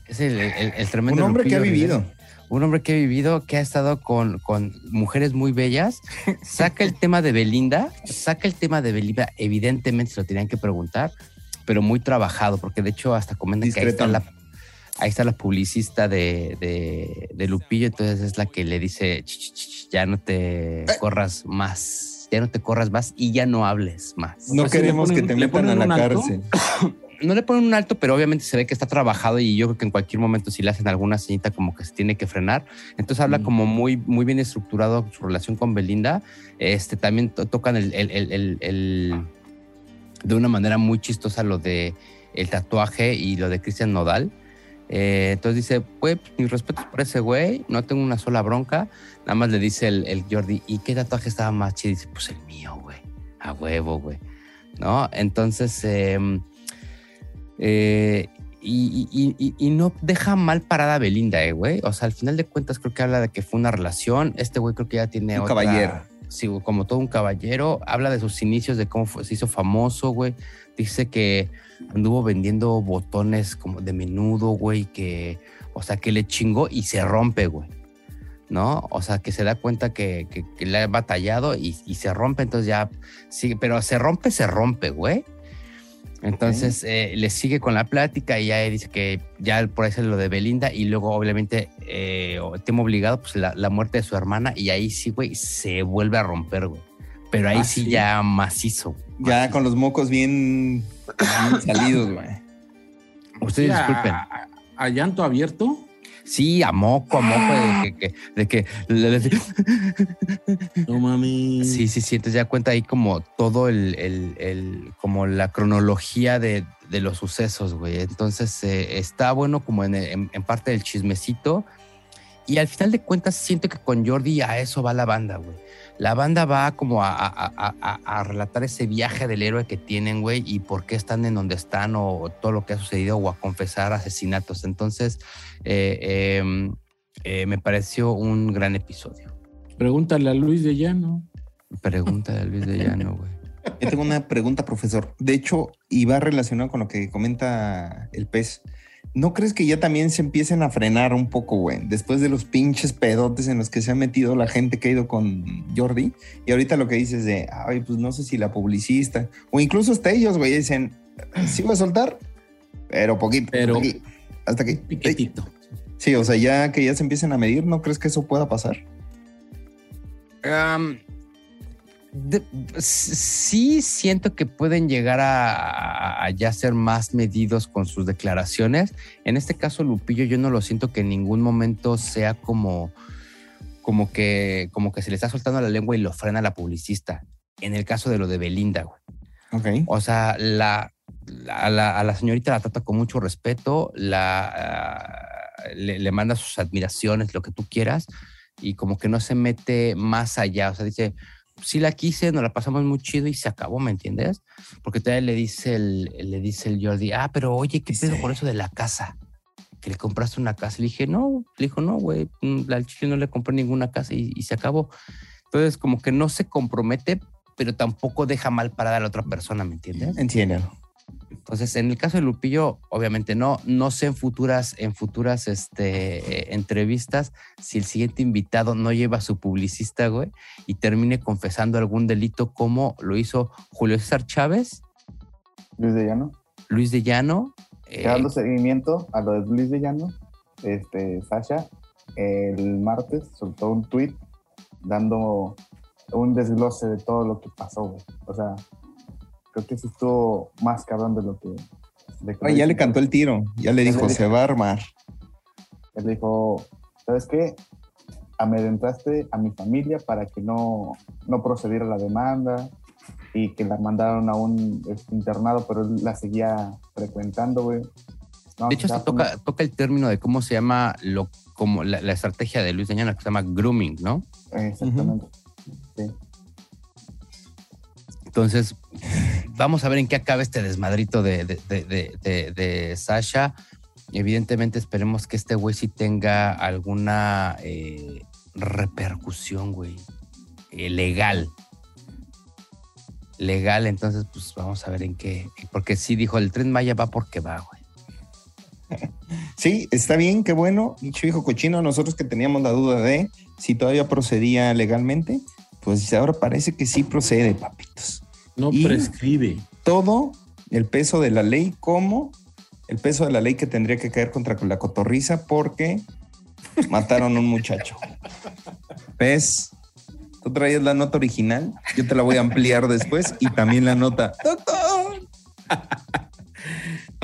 Es el, el- el tremendo Un hombre que ha vivido. Un hombre que ha vivido, que ha estado con, con mujeres muy bellas. Saca el tema de Belinda, saca el tema de Belinda, evidentemente se lo tenían que preguntar, pero muy trabajado, porque de hecho hasta comentan que ahí está la, ahí está la publicista de, de- de Lupillo, entonces es la que le dice, "Ch, ch, ch, ya no te corras más, ya no te corras más y ya no hables más. No queremos ponen- que te le metan a la un alto. cárcel. No le ponen un alto, pero obviamente se ve que está trabajado y yo creo que en cualquier momento si le hacen alguna señita como que se tiene que frenar. Entonces habla Mm. como muy, muy bien estructurado su relación con Belinda. Este también to- tocan el, el- el- el- el- de una manera muy chistosa lo de el tatuaje y lo de Cristian Nodal. Eh, entonces dice, pues mis respetos por ese güey, no tengo una sola bronca. Nada más le dice el, el Jordi, ¿y qué tatuaje estaba más chido? Dice, pues el mío, güey, a huevo, güey. ¿No? Entonces, em, eh, y, y- y- y no deja mal parada a Belinda, eh, güey. O sea, al final de cuentas creo que habla de que fue una relación. Este güey creo que ya tiene Un otra- caballero. Sí, como todo un caballero. Habla de sus inicios, de cómo fue- se hizo famoso, güey. Dice que anduvo vendiendo botones como de menudo, güey, que, o sea, que le chingó y se rompe, güey. ¿No? O sea, que se da cuenta que, que- que le ha batallado y, y se rompe, entonces ya sigue, pero se rompe, se rompe, güey. Entonces eh, le sigue con la plática y ya dice que ya por ahí es lo de Belinda y luego obviamente eh, tema obligado pues la, la muerte de su hermana y ahí sí, güey, se vuelve a romper, güey. Pero ahí Ah, sí, sí. ya macizo. Ya con los mocos bien, bien salidos, güey. Ustedes disculpen. A, a llanto abierto. Sí, a moco, a moco, de que, que- de que le- le- No mami. Sí, sí, sí. Entonces ya cuenta ahí como todo el, el- el- como la cronología de, de los sucesos, güey. Entonces eh, está bueno como en, en- en parte del chismecito. Y al final de cuentas siento que con Jordi a eso va la banda, güey. La banda va como a, a- a- a- a relatar ese viaje del héroe que tienen, güey, y por qué están en donde están o, todo lo que ha sucedido o a confesar asesinatos. Entonces, eh, eh, eh, me pareció un gran episodio. Pregúntale a Luis de Llano. Pregunta de Luis de Llano, güey. Yo tengo una pregunta, profesor. De hecho, y va relacionado con lo que comenta el pez. ¿No crees que ya también se empiecen a frenar un poco, güey? Después de los pinches pedotes en los que se ha metido la gente que ha ido con Jordi. Y ahorita lo que dices de, ay, pues no sé si la publicista, o incluso hasta ellos, güey, dicen, sí voy a soltar, pero poquito. Pero- hasta aquí. Hasta aquí. Piquetito. Sí, o sea, ya que ya se empiecen a medir, ¿no crees que eso pueda pasar? Am, de- sí siento que pueden llegar a, a ya ser más medidos con sus declaraciones. En este caso, Lupillo, yo no lo siento que en ningún momento sea como, como, que, como que se le está soltando la lengua y lo frena la publicista. En el caso de lo de Belinda, güey. Ok. O sea, la, la- a, la, a la señorita la trata con mucho respeto, la, ah, le, le manda sus admiraciones, lo que tú quieras, y como que no se mete más allá. O sea, dice, sí la quise, nos la pasamos muy chido y se acabó, ¿me entiendes? Porque todavía le dice el, le dice el Jordi, ah, pero oye, ¿qué pedo por eso de la casa? Que le compraste una casa. Le dije, no, le dijo, no, güey, mm, al chile no le compré ninguna casa y, y se acabó. Entonces, como que no se compromete, pero tampoco deja mal parada a la otra persona, ¿me entiendes? Entiendo. Entonces, en el caso de Lupillo, obviamente no, no sé en futuras, en futuras este, eh, entrevistas si el siguiente invitado no lleva a su publicista, güey, y termine confesando algún delito como lo hizo Julio César Chávez, Luis de Llano. Luis de Llano. eh, Dando seguimiento a lo de Luis de Llano, este, Sasha, el martes soltó un tweet dando un desglose de todo lo que pasó, güey. O sea, creo que sí estuvo más cabrón de lo que... de que Ay, ya le cantó el tiro, ya le Ya dijo, le se va a armar. Él dijo, ¿sabes qué? Amedrentaste a mi familia para que no, no procediera la demanda y que la mandaron a un internado, pero él la seguía frecuentando, güey. No, de hecho, se toca, toca el término de cómo se llama lo, como la, la estrategia de Luis Llano, que se llama grooming, ¿no? Exactamente. Sí. Entonces, vamos a ver en qué acaba este desmadrito de, de, de- de- Sasha. Evidentemente, esperemos que este güey sí tenga alguna eh, repercusión, güey, eh, legal. Legal, entonces, pues vamos a ver en qué. Porque sí dijo, el tren Maya va porque va, güey. Sí, está bien, qué bueno. Dicho hijo cochino, nosotros que teníamos la duda de si todavía procedía legalmente, pues ahora parece que sí procede, papitos. No Y- prescribe. Todo el peso de la ley, como el peso de la ley que tendría que caer contra la cotorriza porque mataron a un muchacho. ¿Ves? Tú traías la nota original, yo te la voy a ampliar después y también la nota. ¡Doctor!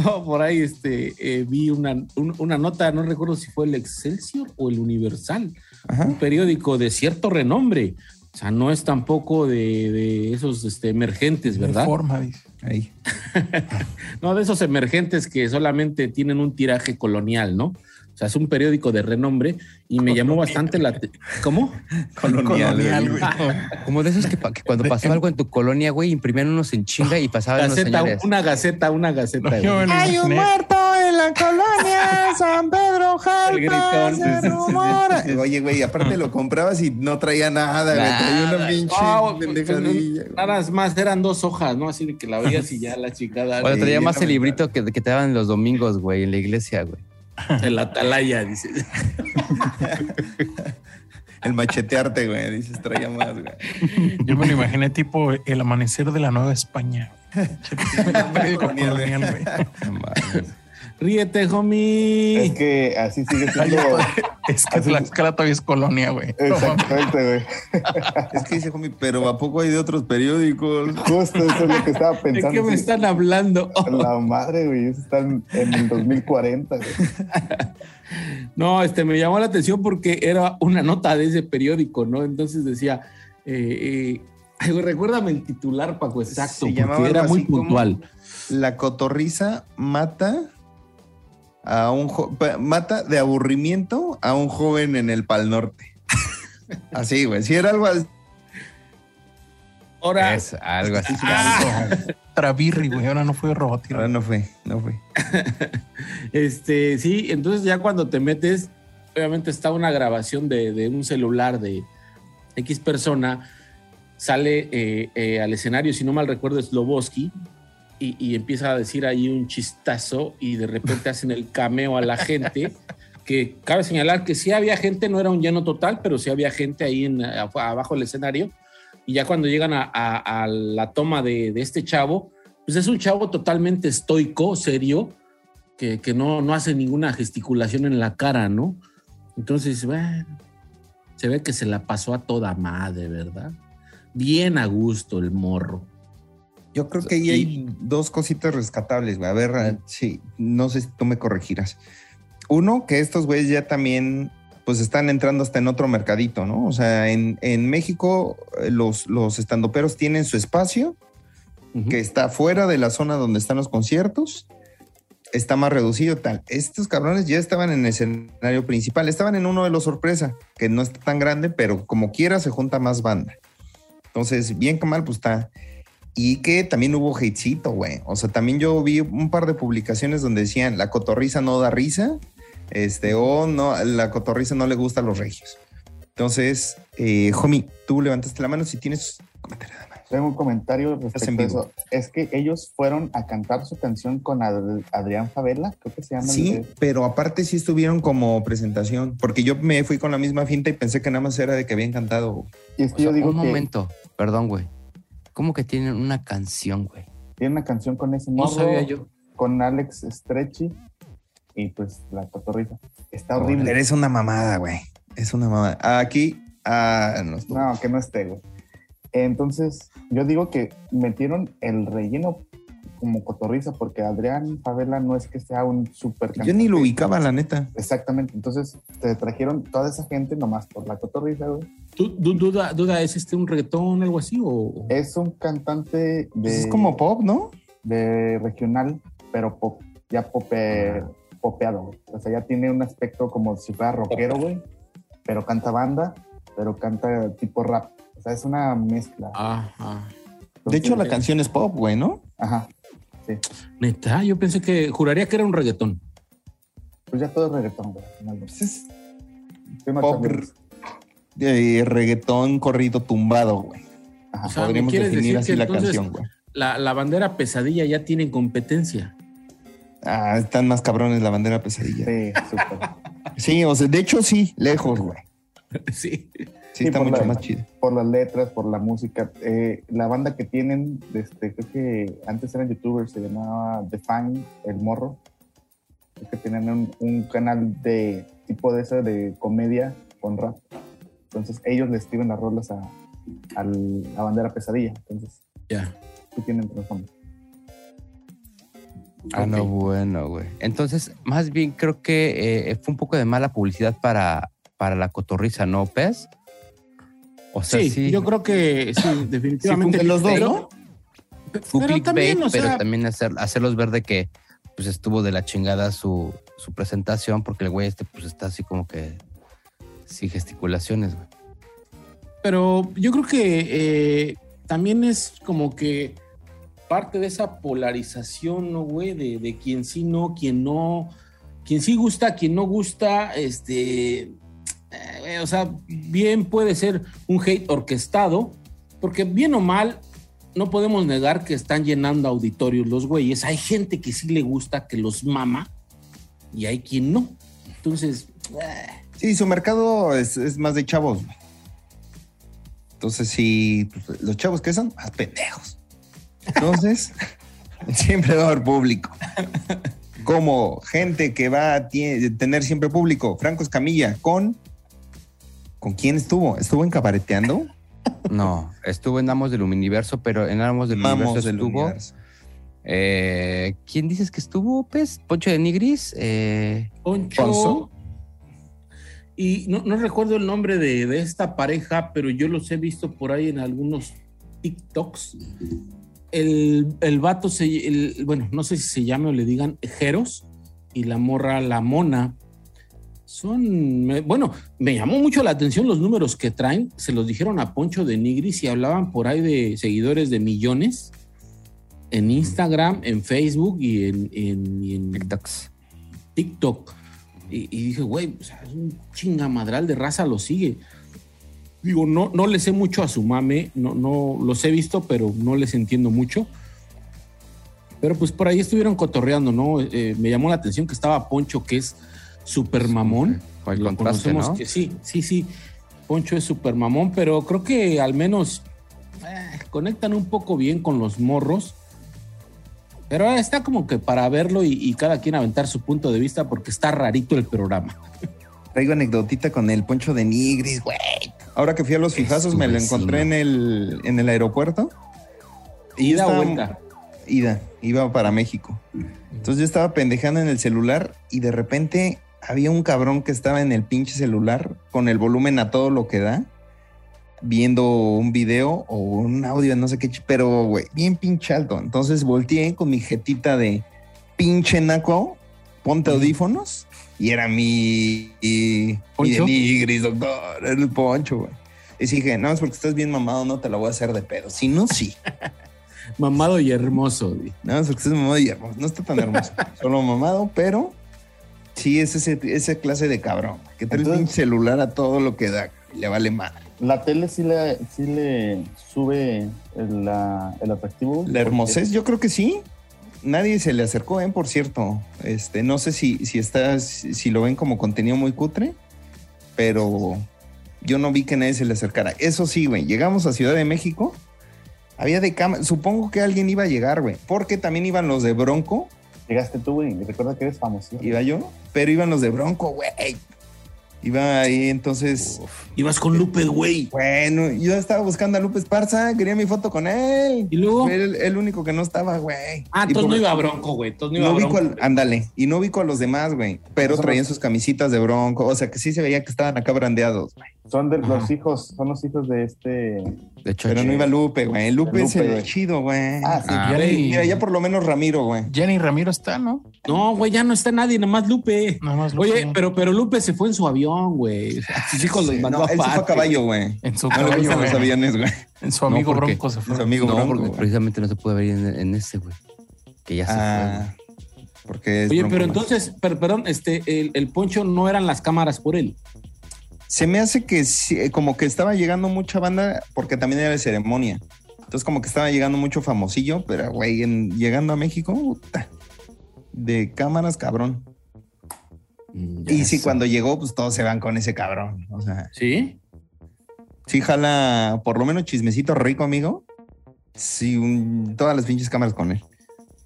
Oh, por ahí este, eh, vi una, un- una nota, no recuerdo si fue el Excelsior o el Universal, Ajá. un periódico de cierto renombre. O sea, no es tampoco de, de esos este, emergentes, ¿verdad? Forma, dice. Ahí. No, de esos emergentes que solamente tienen un tiraje colonial, ¿no? O sea, es un periódico de renombre y me llamó bastante la... ¿Cómo? Colonial, Colonial, güey. Como de esos que, cuando pasaba algo en tu colonia, güey, imprimían unos en chinga y pasaban unos Gaceta, señores. una gaceta, una gaceta. Yo me lo imaginé. En la colonia San Pedro gritón. se rumora. Oye, güey, aparte lo comprabas y no traía nada, güey. Traía una Nada. pinche pues, pendejadilla. güey. Nada más, eran dos hojas, ¿no? Así de que la veías y ya la chingada. Bueno, traía más el librito que, que te daban los domingos, güey, en la iglesia, güey. El atalaya, dice. El machetearte, güey. Dices, traía más, güey. Yo me lo imaginé tipo el amanecer de la Nueva España. Colonial, güey. Ríete, homie. Es que así sigue siendo. Es que Tlaxcala todavía es colonia, güey. Exactamente, güey. Es que dice, homie, pero ¿a poco hay de otros periódicos? Justo eso es lo que estaba ¿De pensando. qué me sí. están hablando? La madre, güey. Eso está en, el 2040, güey. No, este me llamó la atención porque era una nota de ese periódico, ¿no? Entonces decía, eh, eh, ay, güey, recuérdame el titular, Paco, exacto, Se porque llamaba era muy así como- puntual. La cotorriza mata a un jo- mata de aburrimiento a un joven en el Pal Norte. Así, güey. Si era algo así. Ahora, Es algo así. Travirri, güey. Ahora no fue Ahora robotiro. no fue, no fue. este, sí, entonces ya cuando te metes, obviamente está una grabación de, de un celular de X persona, sale eh, eh, al escenario, si no mal recuerdo, Sloboski, y, y empieza a decir ahí un chistazo y de repente hacen el cameo a la gente. Que cabe señalar que sí había gente, no era un lleno total, pero sí había gente ahí en, abajo del escenario. Y ya cuando llegan a, a- a la toma de, de este chavo, pues es un chavo totalmente estoico, serio, que, que no, no hace ninguna gesticulación en la cara, ¿no? Entonces, bueno, se ve que se la pasó a toda madre, ¿verdad? Bien a gusto el morro. Yo creo que ahí hay dos cositas rescatables, güey. A ver, sí, no sé si tú me corregirás. Uno, que estos güeyes ya también, pues están entrando hasta en otro mercadito, ¿no? O sea, en, en México eh, los, los estandoperos tienen su espacio, que está fuera de la zona donde están los conciertos, está más reducido tal. Estos cabrones ya estaban en el escenario principal, estaban en uno de los sorpresa, que no está tan grande, pero como quiera se junta más banda. Entonces, bien que mal, pues está. Y que también hubo hatecito, güey. O sea, también yo vi un par de publicaciones donde decían la cotorriza no da risa, este, o no, la cotorriza no le gusta a los regios. Entonces, eh, homie, tú levantaste la mano si tienes comentario de mano. Tengo un comentario respecto a eso. Es que ellos fueron a cantar su canción con Ad- Adrián Favela, creo que se llama. Sí, el- pero aparte sí estuvieron como presentación, porque yo me fui con la misma finta y pensé que nada más era de que habían cantado. Y es O que sea, yo digo un que momento, perdón, güey. ¿Cómo que tienen una canción, güey? tiene una canción con ese No morro, sabía yo. con Alex Stretchy y pues la cotorrita. Está Horrible. Eres una mamada, güey. Es una mamada. Aquí, ah, no. No, que no esté, güey. Entonces, yo digo que metieron el relleno como cotorriza porque Adrián Favela no es que sea un super yo ni lo ubicaba, la neta. Exactamente. Entonces, te trajeron toda esa gente nomás por la cotorriza, güey. ¿Tú, du- duda, duda, ¿es este un reggaetón algo así? O, Es un cantante de, Pues es como pop, ¿no? de regional, pero pop, ya pope, popeado, güey. O sea, ya tiene un aspecto como si fuera rockero, güey. Pero canta banda, pero canta tipo rap. O sea, es una mezcla. Ah, ah. De hecho, la Entonces, canción es pop, güey, ¿no? Ajá. Neta, yo pensé que juraría que era un reggaetón. Pues ya todo es reggaetón, güey. pop, eh, reggaetón corrido tumbado, güey. Ajá. O sea, ¿me Podríamos definir decir así que la entonces- canción, güey. La, la bandera pesadilla ya tiene competencia. Ah, están más cabrones la bandera pesadilla. Sí, súper. Sí, o sea, de hecho sí, lejos, güey. sí. Sí, Sí, está por mucho la- más chido. por las letras, por la música. Eh, la banda que tienen, este, creo que antes eran youtubers, se llamaba Define, El Morro. Creo que tenían un, un canal de tipo de ese de comedia con rap. Entonces ellos le escriben las rolas a, a la bandera pesadilla. Entonces Ya. sí tienen trasfondo. Ah, no, bueno, güey. Entonces, más bien creo que eh, fue un poco de mala publicidad para, para la cotorriza, ¿no, Pez? O sea, Sí, sí, yo creo que sí, definitivamente. de los dos, Pero- ¿no? pero también, o pero también hacer, hacerlos ver de que pues estuvo de la chingada su, su presentación, porque el güey este pues está así como que sin gesticulaciones, güey. Pero yo creo que eh, también es como que parte de esa polarización, ¿no, güey? De, de quien sí, no, quien no, quien sí gusta, quien no gusta, este, eh, o sea, bien puede ser un hate orquestado, porque bien o mal, no podemos negar que están llenando auditorios los güeyes. Hay gente que sí le gusta, que los mama, y hay quien no. Entonces, eh, Sí, su mercado es, es más de chavos. Entonces, sí, los chavos que son más pendejos. Entonces, siempre va a haber público. Como gente que va a tener siempre público. Franco Escamilla, con. ¿Con quién estuvo? ¿Estuvo en cabareteando? No, estuvo en Amos del Universo, pero en Amos del Vamos Universo del estuvo. universo. eh, ¿Quién dices que estuvo, Pez? Poncho de Nigris. Eh, Poncho. Ponzo. Y no, no recuerdo el nombre de, de esta pareja, pero yo los he visto por ahí en algunos TikToks. El, el vato se, el- bueno, no sé si se llame o le digan Jeros y la morra La Mona. Son, bueno, me llamó mucho la atención los números que traen. Se los dijeron a Poncho de Nigris y hablaban por ahí de seguidores de millones en Instagram, en Facebook y en, en- y en TikToks. TikTok. Y, y dije, güey, o sea, es un chingamadral de raza lo sigue. Digo, no, no le sé mucho a su mame, no, no los he visto, pero no les entiendo mucho. Pero pues por ahí estuvieron cotorreando, ¿no? Eh, me llamó la atención que estaba Poncho, que es súper mamón. Lo contraste, conocemos ¿no? que sí, sí, sí. Poncho es súper mamón, pero creo que al menos eh, conectan un poco bien con los morros. Pero está como que para verlo y, y cada quien aventar su punto de vista porque está rarito el programa. Traigo anecdotita con el poncho de Nigris, güey. Ahora que fui a los fijazos, me lo encontré en el, en el aeropuerto. Y Ida o estaba- vuelta. Ida, iba para México. Entonces yo estaba pendejando en el celular y de repente había un cabrón que estaba en el pinche celular con el volumen a todo lo que da, viendo un video o un audio, no sé qué, pero güey, bien pinche alto. Entonces volteé con mi jetita de pinche naco, ponte audífonos y era mi, y, mi denigris, doctor, el poncho, güey. Y dije, no, es porque estás bien mamado, no te la voy a hacer de pedo. Si no, sí. Mamado y hermoso. güey. No, es porque estás mamado y hermoso. No está tan hermoso. Solo mamado, pero sí es ese, esa clase de cabrón. Que trae el Entonces- pinche celular a todo lo que da. Le vale madre. La tele sí le, sí le sube el, la- el atractivo. La hermosez, yo creo que sí. Nadie se le acercó, ¿eh? Por cierto. Este, no sé si, si está, si si lo ven como contenido muy cutre, pero yo no vi que nadie se le acercara. Eso sí, güey. Llegamos a Ciudad de México. Había de cama. Supongo que alguien iba a llegar, güey. Porque también iban los de Bronco. Llegaste tú, güey. y Recuerda que eres famoso. Iba yo. Pero iban los de Bronco, güey. Iba ahí, entonces. Ibas con Lupe, güey. Bueno, yo estaba buscando a Lupe Esparza. Quería mi foto con él. ¿Y luego? Fue el, el único que no estaba, güey. Ah, entonces no iba a Bronco, güey. Entonces no iba No a Bronco. al, ándale, y no ubico a los demás, güey, pero traían sus camisitas de bronco, o sea que sí se veía que estaban acá brandeados, güey. Son de los hijos, son los hijos de este. De hecho, Pero no iba Lupe, güey. Lupe, Lupe, es el güey. chido, güey. Ah, sí. Ah, Jenny, Mira, ya por lo menos Ramiro, güey. Jenny Ramiro está, ¿no? No, güey, ya no está nadie, nada más Lupe. Nada más lo Oye, pero, pero Lupe se fue en su avión, güey. Sus hijos los Sí, mandó no, a él se fue a caballo, güey. en su No le caballo, gustan los güey. aviones, güey. En su amigo porque- Bronco se fue. Su amigo no, Bronco, porque güey. precisamente no se puede ver en, en ese, güey. Que ya se Ah, porque es Oye, pero entonces, per- perdón, este, el, el poncho no eran las cámaras por él. Se me hace que eh, como que estaba llegando mucha banda, porque también era de ceremonia. Entonces, como que estaba llegando mucho famosillo, pero, güey, llegando a México, puta, de cámaras, cabrón. Y sí, cuando llegó, pues todos se van con ese cabrón. O sea, ¿Sí? sí jala por lo menos chismecito rico, amigo. Sí, un- todas las pinches cámaras con él.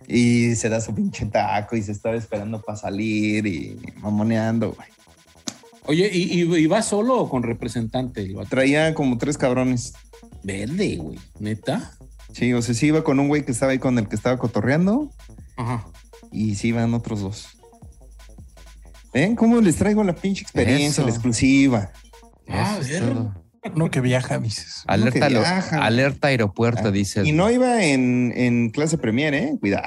Y se da su pinche taco y se estaba esperando para salir y mamoneando, güey. Oye, ¿y, y, y va solo o con representante? Traía como tres cabrones. Verde, güey. ¿Neta? Sí, o sea, sí iba con un güey que estaba ahí con el que estaba cotorreando Ajá. y sí iban otros dos. ¿Ven cómo les traigo la pinche experiencia, Eso. la exclusiva? Ah, Eso. Uno que viaja, dices. Uno que Alerta, viaja. alerta aeropuerto, Ah, dice. Y no iba en, en clase premier, ¿eh? Cuidado.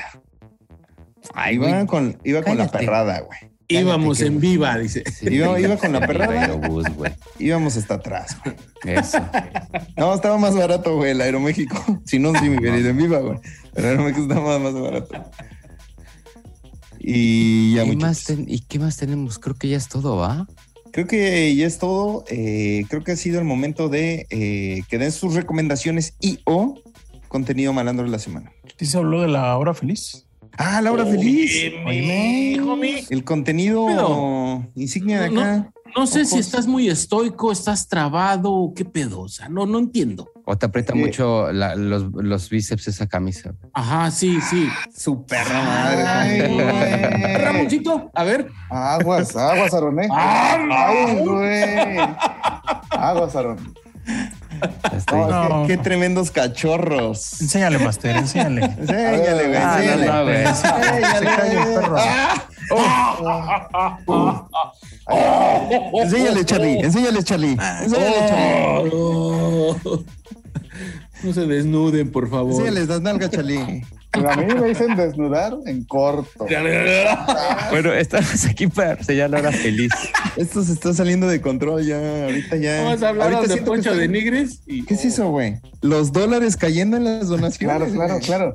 Ay, Iba con, iba con la perrada, güey. Íbamos que- en viva, dice. Sí, Iba- iba con la iba perrada. Aerobús, güey. Íbamos hasta atrás, güey. Eso. No, estaba más barato, güey, el Aeroméxico. Si no, sí me hubiera ido en viva, güey. El Aeroméxico estaba más, más barato. Y ya, ¿Y, muchachos. más ten- ¿Y qué más tenemos? Creo que ya es todo, ¿va? Creo que ya es todo. Eh, creo que ha sido el momento de eh, que den sus recomendaciones y o contenido malandro de la semana. ¿Sí se habló de la hora feliz? Ah, Laura Feliz. El contenido Pero- insignia de No, acá. No sé si estás muy estoico, estás trabado o qué pedo. O sea, no, no entiendo. ¿O te aprieta mucho la- los, los bíceps esa camisa? Ajá, sí, sí. Su perra Ay, madre. güey. Ramoncito, a ver. Aguas, aguas, Aaron, ¿eh? Ay, güey. Aguas, Aaron. Estoy- No, No. Qué tremendos cachorros. Enséñale, Master, enséñale. Enséñale, güey. Ah, enséñale. no, güey. Se calla el perro. Enséñale, Charlie. Enséñale, Charlie. Enséñale, Charlie. Oh, no. No se desnuden, por favor. Enséñales las nalgas, Charlie. Pero a mí me dicen desnudar en corto. Bueno, estamos aquí para enseñar la hora feliz. Esto se está saliendo de control ya. Ahorita ya. Vamos a hablar Ahorita de Poncho está- de Nigres. Y, ¿Qué es eso, güey? Los dólares cayendo en las donaciones. Claro, claro, claro.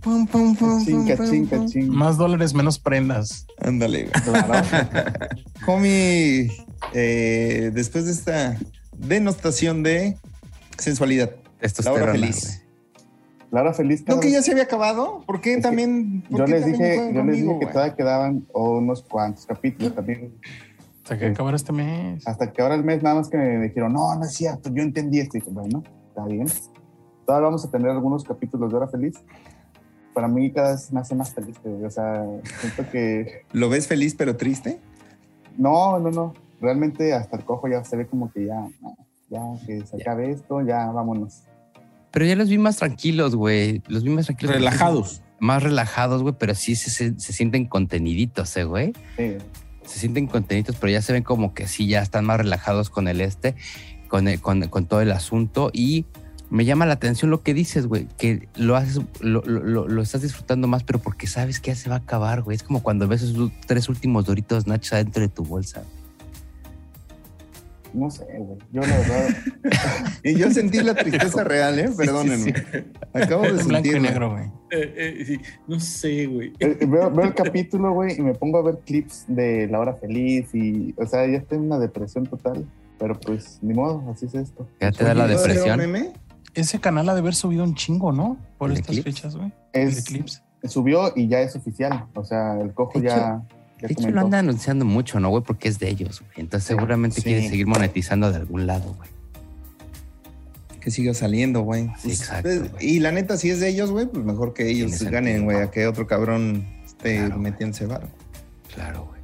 Pum, pum, pum, pum, pum. cachín. Más dólares, menos prendas. Ándale, güey. Claro. Homie, eh, después de esta denostación de sensualidad, Esto es la hora terrona, feliz. Hora feliz. ¿No que ya se había acabado? ¿Por qué también? por Yo qué les también dije, yo les dije que todavía quedaban unos cuantos capítulos también. Hasta que acabara este mes. Hasta que ahora el mes nada más que me dijeron, no, no es cierto, yo entendí esto. Y dije, bueno, está bien. Todavía vamos a tener algunos capítulos de hora feliz. Para mí cada vez me hace más feliz. O sea, siento que ¿Lo ves feliz pero triste? no, no, no. Realmente hasta el cojo ya se ve como que ya, ya que se acabe esto, ya vámonos. Pero ya los vi más tranquilos, güey. Los vi más tranquilos. relajados. Más relajados, güey, pero sí se, se, se sienten conteniditos, eh, güey. Sí. Se sienten conteniditos, pero ya se ven como que sí, ya están más relajados con el este, con, el- con, con todo el asunto. Y me llama la atención lo que dices, güey, que lo haces, lo, lo- lo- lo estás disfrutando más, pero porque sabes que ya se va a acabar, güey. Es como cuando ves esos tres últimos doritos nachos adentro de tu bolsa. No sé, güey. Yo la verdad. Y yo sentí la tristeza real, ¿eh? Perdónenme. Acabo de En blanco y sentirla. negro, güey. Eh, eh, sí, no sé, güey. eh, veo, veo el capítulo, güey, y me pongo a ver clips de La Hora Feliz y, o sea, ya estoy en una depresión total. Pero pues, ni modo, así es esto. Ya te da la Oye, ¿no depresión. meme? Ese canal ha de haber subido un chingo, ¿no? Por ¿El estas Eclipse? fechas, güey. El Es, Eclipse. subió y ya es oficial. O sea, el cojo ya De hecho, lo comentó. anda anunciando mucho, ¿no, güey? Porque es de ellos, güey. Entonces seguramente Sí. quiere seguir monetizando de algún lado, güey. Que siga saliendo, güey. Sí, Pues, exacto, pues, y la neta, si es de ellos, güey, pues mejor que ellos Tiene ganen, güey, a que otro cabrón esté Claro, güey. metiéndose varo. Claro, güey.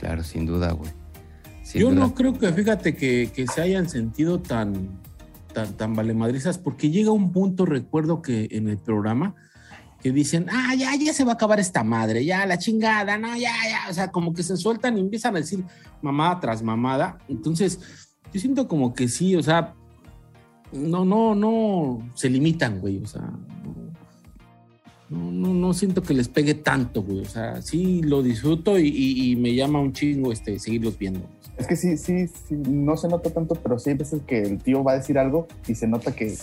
Claro, sin duda, güey. Sin Yo duda. no creo que, fíjate, que, que se hayan sentido tan, tan, tan valemadrizas, porque llega un punto, recuerdo que en el programa, que dicen, ah, ya, ya se va a acabar esta madre, ya, la chingada, no, ya, ya, o sea, como que se sueltan y empiezan a decir mamada tras mamada. Entonces, yo siento como que sí, o sea, no, no, no, se limitan, güey, o sea, no, no, no siento que les pegue tanto, güey, o sea, sí lo disfruto y, me llama un chingo este, seguirlos viendo. Es que sí, sí, sí, no se nota tanto, pero sí hay veces que el tío va a decir algo y se nota que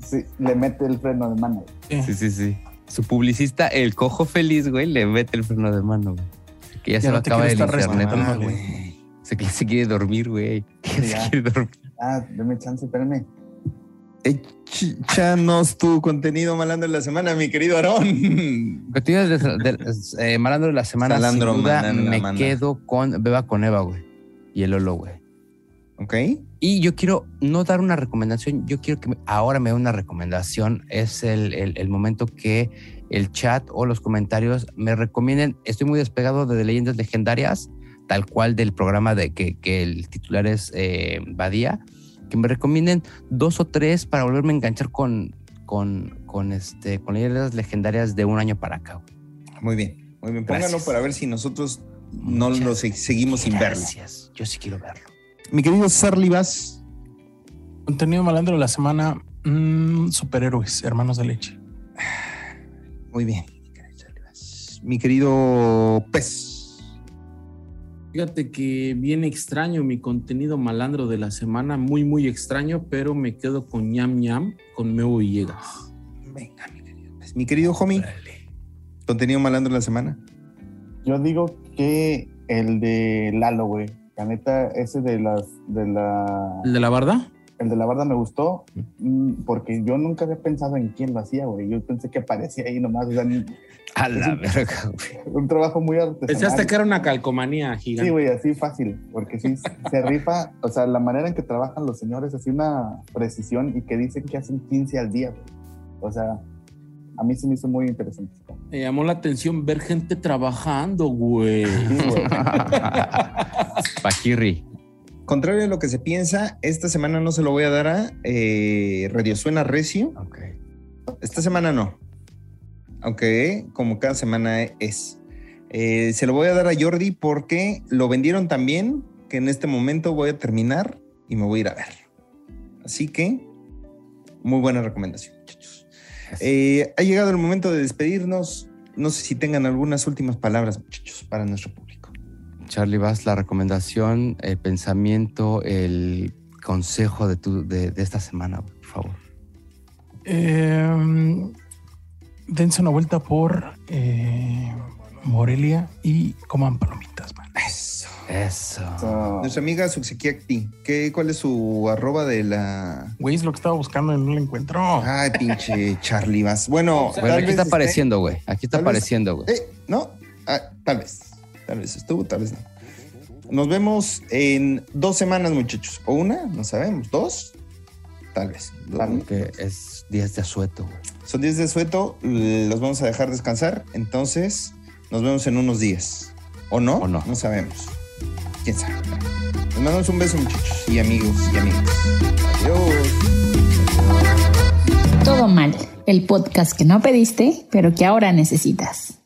sí, le mete el freno de mano. güey. Sí, sí, sí. Su publicista, el cojo feliz, güey, le mete el freno de mano, güey. Que ya, se Ya lo no acaba el internet. respetando, güey. güey. Se, quiere dormir, güey. Se quiere dormir. Ah, deme chance, espérame. Échanos tu contenido malandro de la semana, mi querido Aarón. Contenido de, de- eh, Malandro de la semana, Salandro, sin duda, Malandro, me quedo con Beba con Eva, güey. Y el Lolo, güey. ¿Ok? Y yo quiero no dar una recomendación, yo quiero que ahora me dé una recomendación. Es el, el- el momento que el chat o los comentarios me recomienden. Estoy muy despegado de leyendas legendarias, tal cual del programa de que, que el titular es eh, Badía, que me recomienden dos o tres para volverme a enganchar con, con, con, este, con leyendas legendarias de un año para acá. Muy bien. Muy bien. Pónganlo para ver si nosotros no Muchas lo se- seguimos sin verlo. Gracias. Yo sí quiero verlo. Mi querido Sarlibas. Contenido malandro de la semana. mm, superhéroes, hermanos de leche. Muy bien. mi querido Sarlibas. Mi querido Pez. Fíjate que bien extraño mi contenido malandro de la semana, muy, muy extraño, pero me quedo con ñam ñam con Meo Villegas. Venga, mi querido Pez. Mi querido homie. Contenido malandro de la semana. Yo digo que el de Lalo, güey. La neta, ese de las, de la, ¿El de la barda? el de la barda me gustó mm, porque yo nunca había pensado en quién lo hacía, güey. Yo pensé que aparecía ahí nomás. O sea, ni- A la verga, güey. un trabajo muy artesanal. Pensaste que era una calcomanía Sí, gigante. güey, así fácil, porque sí se rifa, o sea, la manera en que trabajan los señores, así una precisión y que dicen que hacen 15 al día, güey. O sea, a mí se me hizo muy interesante. Me llamó la atención ver gente trabajando, güey. Sí, güey. Paquirri. Contrario a lo que se piensa, esta semana no se lo voy a dar a eh, Radio Suena Recio. Ok. Esta semana no. Aunque como cada semana es. Eh, se lo voy a dar a Jordi porque lo vendieron tan bien que en este momento voy a terminar y me voy a ir a ver. Así que, muy buena recomendación, Eh, ha llegado el momento de despedirnos. No sé si tengan algunas últimas palabras, muchachos, para nuestro público. Charlie Bass, la recomendación, el pensamiento, el consejo de, tu, de, de esta semana, por favor. Eh, dense una vuelta por eh, Morelia y coman palomitas, man. Eso. Eso. O sea, Nuestra amiga Suxikiakti, ¿qué, ¿cuál es su arroba de la Güey, es lo que estaba buscando y no lo encuentro. Ay, pinche Charlie Vas. Bueno, Bueno, tal aquí está apareciendo, güey. Aquí está apareciendo, güey. Eh, ¿No? Ah, tal vez. Tal vez estuvo, tal vez no. Nos vemos en dos semanas, muchachos. O una, no sabemos. ¿Dos? Tal vez. Dos. Tal vez. Que es días de asueto, güey. Son días de sueto, l- los vamos a dejar descansar. Entonces, nos vemos en unos días. ¿O no? ¿O no? No sabemos. ¿Quién sabe? Les mandamos un beso, muchachos. Y amigos y amigas. Adiós. Todo mal, el podcast que no pediste, pero que ahora necesitas.